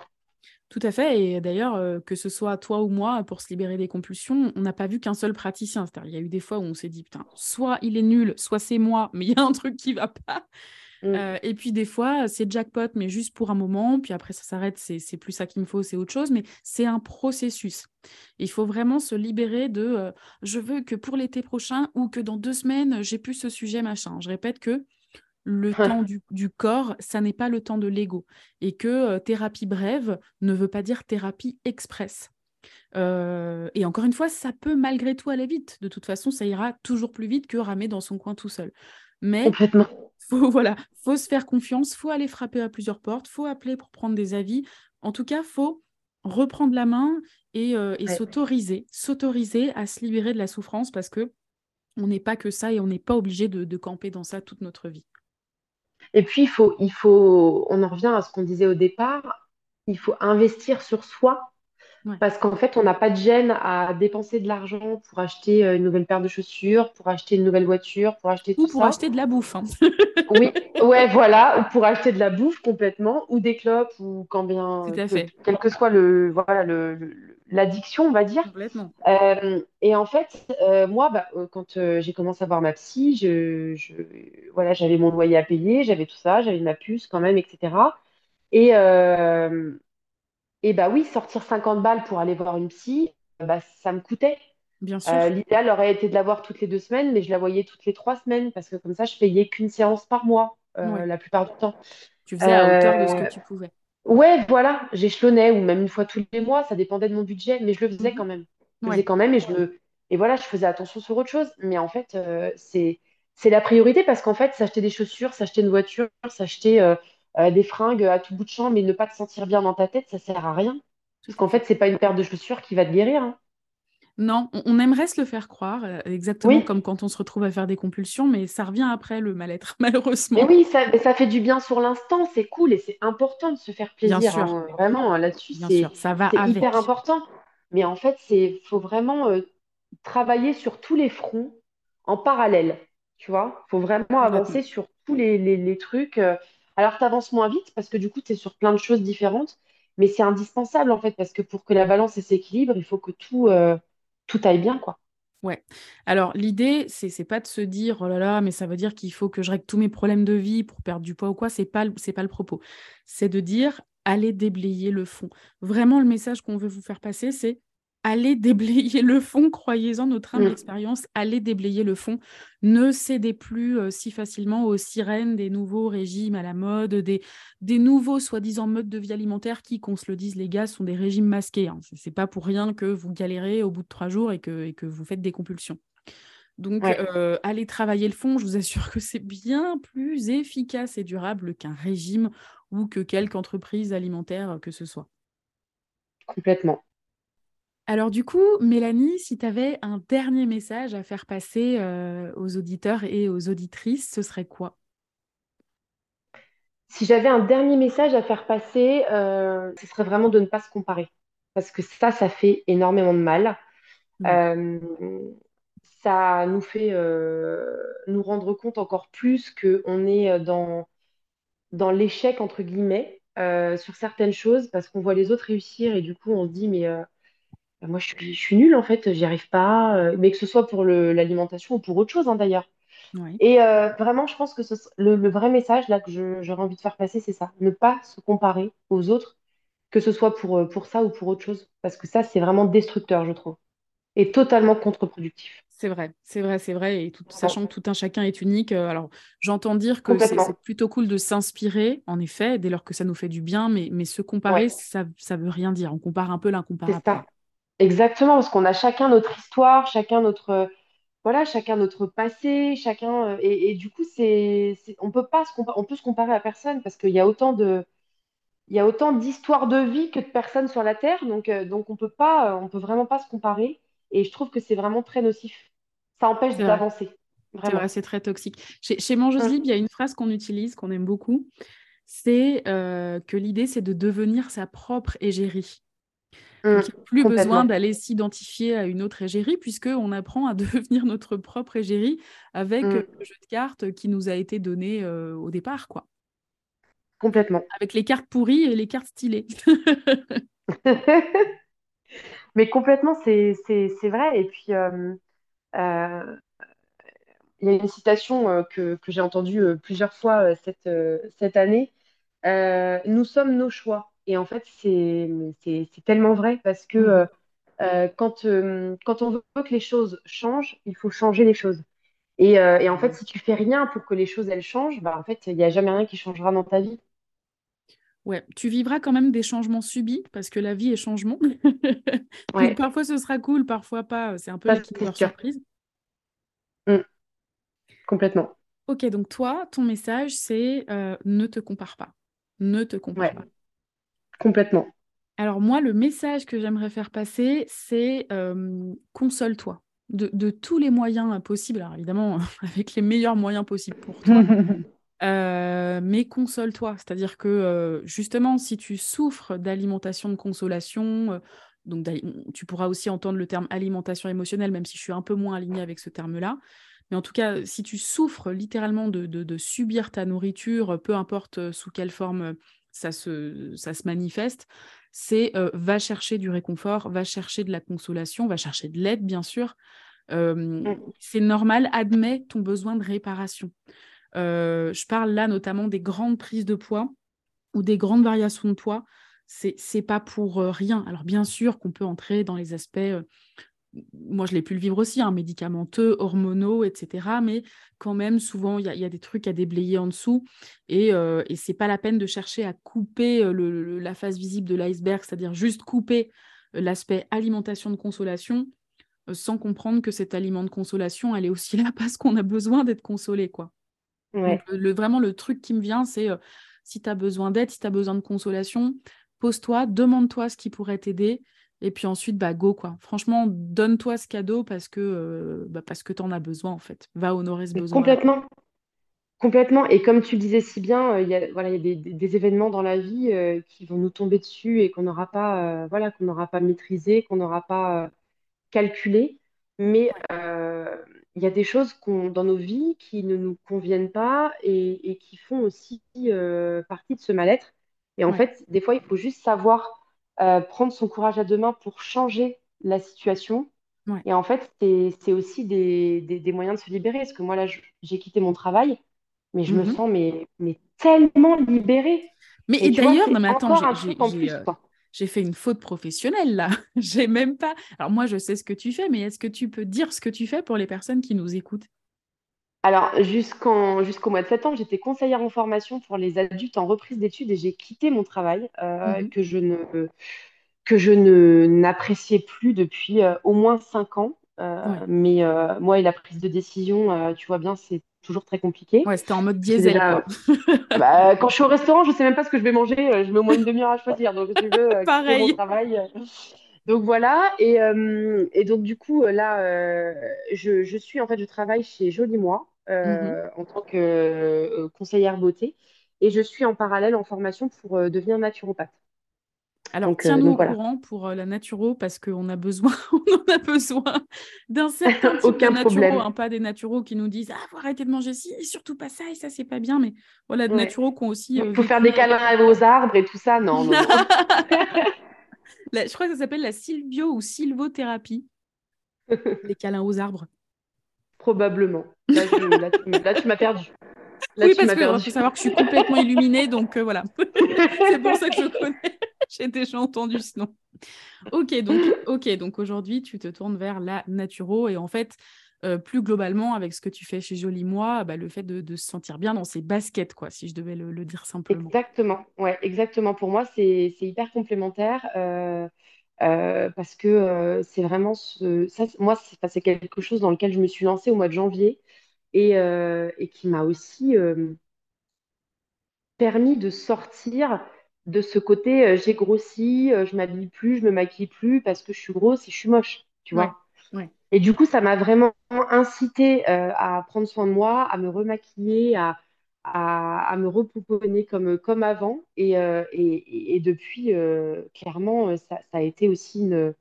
Tout à fait. Et d'ailleurs, que ce soit toi ou moi, pour se libérer des compulsions, on n'a pas vu qu'un seul praticien. C'est-à-dire, il y a eu des fois où on s'est dit, putain, soit il est nul, soit c'est moi, mais il y a un truc qui va pas. Mm. Euh, et puis des fois, c'est jackpot, mais juste pour un moment, puis après ça s'arrête, c'est plus ça qu'il me faut, c'est autre chose, mais c'est un processus. Il faut vraiment se libérer de euh, je veux que pour l'été prochain ou que dans deux semaines, j'ai plus ce sujet, machin. Je répète que le temps du, corps, ça n'est pas le temps de l'ego. Et que euh, thérapie brève ne veut pas dire thérapie express. et encore une fois, ça peut malgré tout aller vite. De toute façon, ça ira toujours plus vite que ramer dans son coin tout seul. Mais Complètement faut, voilà, faut se faire confiance, faut aller frapper à plusieurs portes, faut appeler pour prendre des avis. En tout cas, faut reprendre la main et, euh, s'autoriser, s'autoriser à se libérer de la souffrance parce que on n'est pas que ça et on n'est pas obligé de, camper dans ça toute notre vie. Et puis, il faut, il faut, on en revient à ce qu'on disait au départ, il faut investir sur soi parce qu'en fait, on n'a pas de gêne à dépenser de l'argent pour acheter euh, une nouvelle paire de chaussures, pour acheter une nouvelle voiture, pour acheter tout ou pour acheter de la bouffe. Hein. oui, ouais, voilà, ou pour acheter de la bouffe complètement, ou des clopes, ou quand bien, Tout à fait. quel que soit le, voilà, le, l'addiction, on va dire. Complètement. Euh, et en fait, euh, moi, bah, quand j'ai commencé à voir ma psy, je, je voilà, j'avais mon loyer à payer, j'avais tout ça, j'avais ma puce quand même, etc. Et, et bah oui, sortir 50 balles pour aller voir une psy, bah, ça me coûtait. Bien sûr. Euh, l'idéal aurait été de la voir toutes les deux semaines, mais je la voyais toutes les trois semaines parce que comme ça, je payais qu'une séance par mois euh, la plupart du temps. Tu faisais à hauteur de ce que euh, tu pouvais. Ouais, voilà, j'échelonnais ou même une fois tous les mois, ça dépendait de mon budget, mais je le faisais mhm. quand même. Je le faisais quand même et je me et voilà, je faisais attention sur autre chose. Mais en fait, c'est c'est la priorité parce qu'en fait, s'acheter des chaussures, s'acheter une voiture, s'acheter euh, des fringues à tout bout de champ, mais ne pas te sentir bien dans ta tête, ça sert à rien. Parce qu'en fait, c'est pas une paire de chaussures qui va te guérir. Hein. Non, on, aimerait se le faire croire, euh, exactement comme quand on se retrouve à faire des compulsions, mais ça revient après le mal-être, malheureusement. Mais oui, ça, ça fait du bien sur l'instant, c'est cool et c'est important de se faire plaisir. Bien sûr. Hein. Vraiment, là-dessus, c'est hyper important. Mais en fait, il faut vraiment euh, travailler sur tous les fronts en parallèle. Tu vois, il faut vraiment avancer sur tous les, les, trucs. Alors, tu avances moins vite parce que du coup, tu es sur plein de choses différentes, mais c'est indispensable en fait parce que pour que la balance s'équilibre, il faut que tout, euh, tout aille bien, quoi. Ouais. Alors, l'idée, c'est, c'est pas de se dire, oh là là, mais ça veut dire qu'il faut que je règle tous mes problèmes de vie pour perdre du poids ou quoi. C'est pas, c'est pas le propos. C'est de dire, allez déblayer le fond. Vraiment, le message qu'on veut vous faire passer, c'est allez déblayer le fond, croyez-en notre humble Mm. expérience, allez déblayer le fond. Ne cédez plus euh, si facilement aux sirènes des nouveaux régimes à la mode, des, des nouveaux soi-disant modes de vie alimentaire qui, qu'on se le dise les gars, sont des régimes masqués. Hein. C'est- C'est pas pour rien que vous galérez au bout de trois jours et que, et que vous faites des compulsions. Donc, Ouais. euh, allez travailler le fond. Je vous assure que c'est bien plus efficace et durable qu'un régime ou que quelque entreprise alimentaire que ce soit. Complètement. Alors du coup, Mélanie, si tu avais un dernier message à faire passer euh, aux auditeurs et aux auditrices, ce serait quoi? Si j'avais un dernier message à faire passer, euh, ce serait vraiment de ne pas se comparer. Parce que ça, ça fait énormément de mal. Ouais, Euh, ça nous fait nous rendre compte encore plus qu'on est dans, dans l'échec, entre guillemets, sur certaines choses, parce qu'on voit les autres réussir et du coup, on se dit, mais moi, je suis, je suis nulle, en fait, j'y arrive pas. euh, mais que ce soit pour l'alimentation ou pour autre chose, hein, d'ailleurs. Et euh, vraiment, je pense que ce- le, le vrai message là que j'aurais envie de faire passer, c'est ça. Ne pas se comparer aux autres, que ce soit pour, euh, pour ça ou pour autre chose. Parce que ça, c'est vraiment destructeur, je trouve. Et totalement contre-productif. c'est vrai, c'est vrai, c'est vrai. Et tout, sachant que tout un chacun est unique, euh, alors j'entends dire que c'est plutôt cool de s'inspirer, en effet, dès lors que ça nous fait du bien, mais, mais se comparer, Ouais, ça, ça veut rien dire. On compare un peu l'incomparable. Exactement, parce qu'on a chacun notre histoire, chacun notre, euh, voilà, chacun notre passé, chacun. euh, et, et du coup, c'est, c'est- on peut pas se compa- on peut se comparer à personne parce qu'il y a autant de, il y a autant d'histoires de vie que de personnes sur la Terre, donc, euh, donc on peut pas, euh, on peut vraiment pas se comparer. Et je trouve que c'est vraiment très nocif. Ça empêche C'est vrai, d'avancer, c'est vrai, vraiment. c'est très toxique. Chez, chez Mangeuse Mm, Libre, il y a une phrase qu'on utilise, qu'on aime beaucoup, c'est euh, que l'idée, c'est de devenir sa propre égérie. Mm, Donc, il n'y a plus besoin d'aller s'identifier à une autre égérie, puisqu'on apprend à devenir notre propre égérie avec euh, Mm, le jeu de cartes qui nous a été donné euh, au départ, quoi. complètement. Avec les cartes pourries et les cartes stylées. Mais complètement, c'est, vrai. Et puis, euh, euh, il y a une citation euh, que, que j'ai entendue euh, plusieurs fois euh, cette, euh, cette année. Euh, nous sommes nos choix. Et en fait, c'est, tellement vrai parce que Mhm. euh, euh, quand, euh, quand on veut que les choses changent, il faut changer les choses. Et, euh, et en fait, si tu fais rien pour que les choses elles changent, bah, en fait, il n'y a jamais rien qui changera dans ta vie. Ouais, tu vivras quand même des changements subis, parce que la vie est changement. Donc Ouais, parfois ce sera cool, parfois pas. C'est un peu sûr. Surprise. Mm, complètement. Ok, donc toi, ton message, c'est ne te compare pas. Ne te compare Ouais, pas. Complètement. Alors moi, le message que j'aimerais faire passer, c'est euh, console-toi de, de tous les moyens possibles. Alors évidemment, avec les meilleurs moyens possibles pour toi, euh, mais console-toi. C'est-à-dire que euh, justement, si tu souffres d'alimentation de consolation, donc tu pourras aussi entendre le terme alimentation émotionnelle, même si je suis un peu moins alignée avec ce terme-là. Mais en tout cas, si tu souffres littéralement de, de- de subir ta nourriture, peu importe sous quelle forme ça se, ça se manifeste, c'est euh, va chercher du réconfort, va chercher de la consolation, va chercher de l'aide, bien sûr. Euh, Mm, c'est normal, admets ton besoin de réparation. Euh, je parle là notamment des grandes prises de poids ou des grandes variations de poids. C'est c'est pas pour rien. Alors bien sûr qu'on peut entrer dans les aspects, moi je l'ai pu le vivre aussi, hein, médicamenteux, hormonaux, etc. Mais quand même, souvent, il y, a- il y a des trucs à déblayer en dessous. Et, euh, et c'est pas la peine de chercher à couper euh, le- le- la face visible de l'iceberg, c'est-à-dire juste couper euh, l'aspect alimentation de consolation, euh, sans comprendre que cet aliment de consolation, elle est aussi là parce qu'on a besoin d'être consolé, quoi. Ouais. le- vraiment, le truc qui me vient, c'est euh, si tu as besoin d'aide, si tu as besoin de consolation, pose-toi, demande-toi ce qui pourrait t'aider. Et puis ensuite, bah, go, quoi. Franchement, donne-toi ce cadeau parce que, euh, bah, parce que tu en as besoin, en fait. Va honorer ce Mais besoin-là. complètement. Complètement. Et comme tu le disais si bien, euh, il y a, voilà, il y a des, des- des événements dans la vie euh, qui vont nous tomber dessus et qu'on n'aura pas, voilà, qu'on n'aura pas maîtrisé, qu'on n'aura pas calculé. Mais il y a des choses dans nos vies qui ne nous conviennent pas et, et qui font aussi partie de ce mal-être. Et en ouais, fait, des fois, il faut juste savoir euh, prendre son courage à deux mains pour changer la situation. ouais. Et en fait, c'est, aussi des, des, des moyens de se libérer. Parce que moi, là, j'ai quitté mon travail mais je me Mhm. sens mais, mais tellement libérée. Mais d'ailleurs, non mais attends, j'ai fait une faute professionnelle là. j'ai même pas. Alors moi, je sais ce que tu fais, mais est-ce que tu peux dire ce que tu fais pour les personnes qui nous écoutent? Alors, jusqu'en, jusqu'au mois de septembre, j'étais conseillère en formation pour les adultes en reprise d'études et j'ai quitté mon travail euh, mmh que je ne, que je ne, n'appréciais plus depuis euh, au moins cinq ans. Euh, mais moi et la prise de décision, tu vois bien, c'est toujours très compliqué. Ouais, c'était en mode diesel. quoi. bah, quand je suis au restaurant, je sais même pas ce que je vais manger. Je mets au moins une demi-heure à choisir. Donc, si tu veux, Pareil. mon travail. Donc voilà, et, et, donc du coup, là, je, je, suis en fait, je travaille chez Joli Moi, euh, mhm. en tant que euh, conseillère beauté. Et je suis en parallèle en formation pour euh, devenir naturopathe. Alors, tiens-nous au courant pour la naturo parce qu'on a besoin, on en a besoin d'un certain type de naturo, hein, pas des naturaux qui nous disent ah faut arrêter de manger ci et surtout pas ça et ça c'est pas bien, mais voilà de naturaux qui ont aussi. Il faut faire des câlins aux arbres et tout ça, non. non, je crois que ça s'appelle la sylvio ou sylvothérapie, les câlins aux arbres. Probablement. Là, tu m'as perdu. oui, parce que faut savoir que je suis complètement illuminée, donc euh, voilà. c'est pour ça que je connais. J'ai déjà entendu ce nom. Ok, donc, ok, donc aujourd'hui, tu te tournes vers la naturo et en fait, euh, plus globalement, avec ce que tu fais chez Jolie Moi, bah, le fait de, se sentir bien dans ses baskets, quoi, si je devais le, dire simplement. Exactement, ouais, exactement. Pour moi, c'est hyper complémentaire. Euh, euh, parce que euh, c'est vraiment ce, ça, moi, c'est quelque chose dans lequel je me suis lancée au mois de janvier et, euh, et qui m'a aussi permis de sortir de ce côté j'ai grossi, je m'habille plus, je me maquille plus parce que je suis grosse et je suis moche, tu vois. Et du coup, ça m'a vraiment incité à prendre soin de moi, à me remaquiller, à, à, me repouponner comme, comme avant. Et, euh, et, et depuis, euh, clairement, euh, ça, ça, a été aussi une,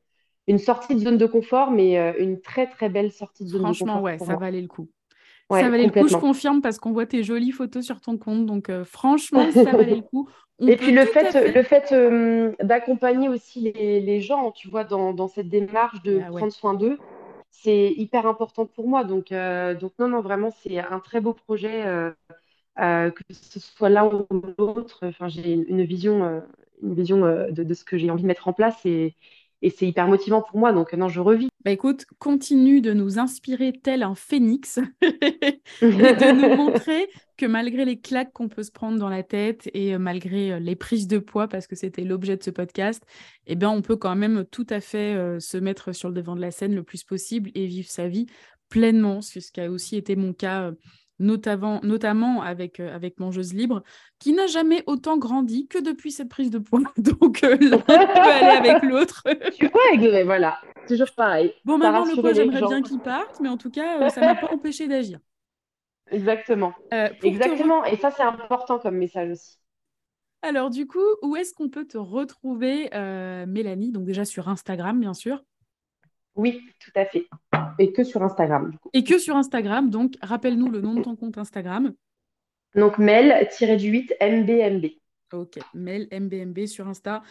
une sortie de zone de confort, mais une très, très belle sortie de zone de confort. Franchement, ouais, ça valait le coup. ça valait le coup, je confirme, parce qu'on voit tes jolies photos sur ton compte. Donc, franchement, ça valait le coup. et puis le fait, le fait d'accompagner aussi les, les, gens, tu vois, dans, dans cette démarche de ah prendre soin d'eux, c'est hyper important pour moi. Donc, donc non, non, vraiment, c'est un très beau projet. Euh, que ce soit l'un ou l'autre. Enfin, j'ai une vision, euh, une vision euh, de, ce que j'ai envie de mettre en place et, c'est hyper motivant pour moi. Donc, non, je revis. Bah écoute, continue de nous inspirer tel un phénix et de nous montrer que malgré les claques qu'on peut se prendre dans la tête et malgré les prises de poids, parce que c'était l'objet de ce podcast, eh bien, on peut quand même tout à fait se mettre sur le devant de la scène le plus possible et vivre sa vie pleinement, ce qui a aussi été mon cas notamment, notamment avec, euh, avec Mangeuse Libre, qui n'a jamais autant grandi que depuis cette prise de poids. Donc euh, l'un peut aller avec l'autre. tu vois, voilà, toujours pareil. Bon, maintenant, le poids, j'aimerais bien qu'il parte, mais en tout cas, euh, ça ne m'a pas empêché d'agir. Exactement. Exactement. Et ça, c'est important comme message aussi. Alors, du coup, où est-ce qu'on peut te retrouver, Mélanie? Donc, déjà sur Instagram, bien sûr. Oui, tout à fait. Et que sur Instagram. Et que sur Instagram. Donc, rappelle-nous le nom de ton compte Instagram. Donc, Mel-du-8 MBMB. Ok, Mel MBMB sur Insta.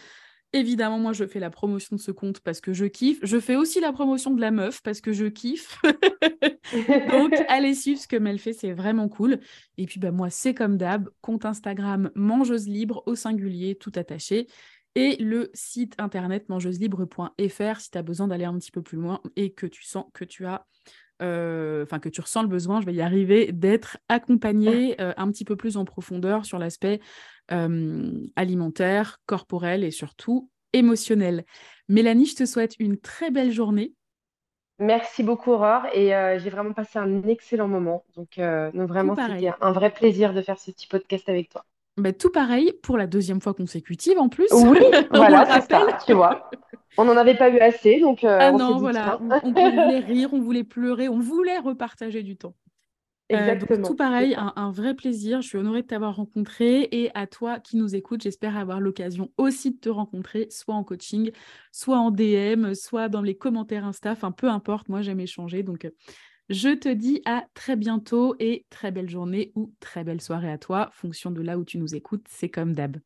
Évidemment, moi, je fais la promotion de ce compte parce que je kiffe. Je fais aussi la promotion de la meuf parce que je kiffe. Donc, allez suivre ce que Mel fait, c'est vraiment cool. Et puis, bah, moi, c'est comme d'hab, compte Instagram mangeuse libre au singulier, tout attaché et le site internet mangeuselibre.fr si tu as besoin d'aller un petit peu plus loin et que tu sens que tu as euh, enfin que tu ressens le besoin, je vais y arriver, d'être accompagné euh, un petit peu plus en profondeur sur l'aspect alimentaire, corporel et surtout émotionnel. Mélanie, je te souhaite une très belle journée. Merci beaucoup Aurore et euh, j'ai vraiment passé un excellent moment. Donc, donc vraiment, c'était un vrai plaisir de faire ce petit podcast avec toi. Bah, tout pareil pour la deuxième fois consécutive en plus. Oui, voilà, c'est ça, tu vois. On n'en avait pas eu assez, donc. Euh, ah non, voilà. On, voulait rire, on voulait pleurer, on voulait repartager du temps. Euh, Exactement. tout pareil, un, vrai plaisir. Je suis honorée de t'avoir rencontré et à toi qui nous écoutes, j'espère avoir l'occasion aussi de te rencontrer, soit en coaching, soit en DM, soit dans les commentaires Insta, enfin peu importe. Moi, j'aime échanger, donc euh, je te dis à très bientôt et très belle journée ou très belle soirée à toi, fonction de là où tu nous écoutes, c'est comme d'hab.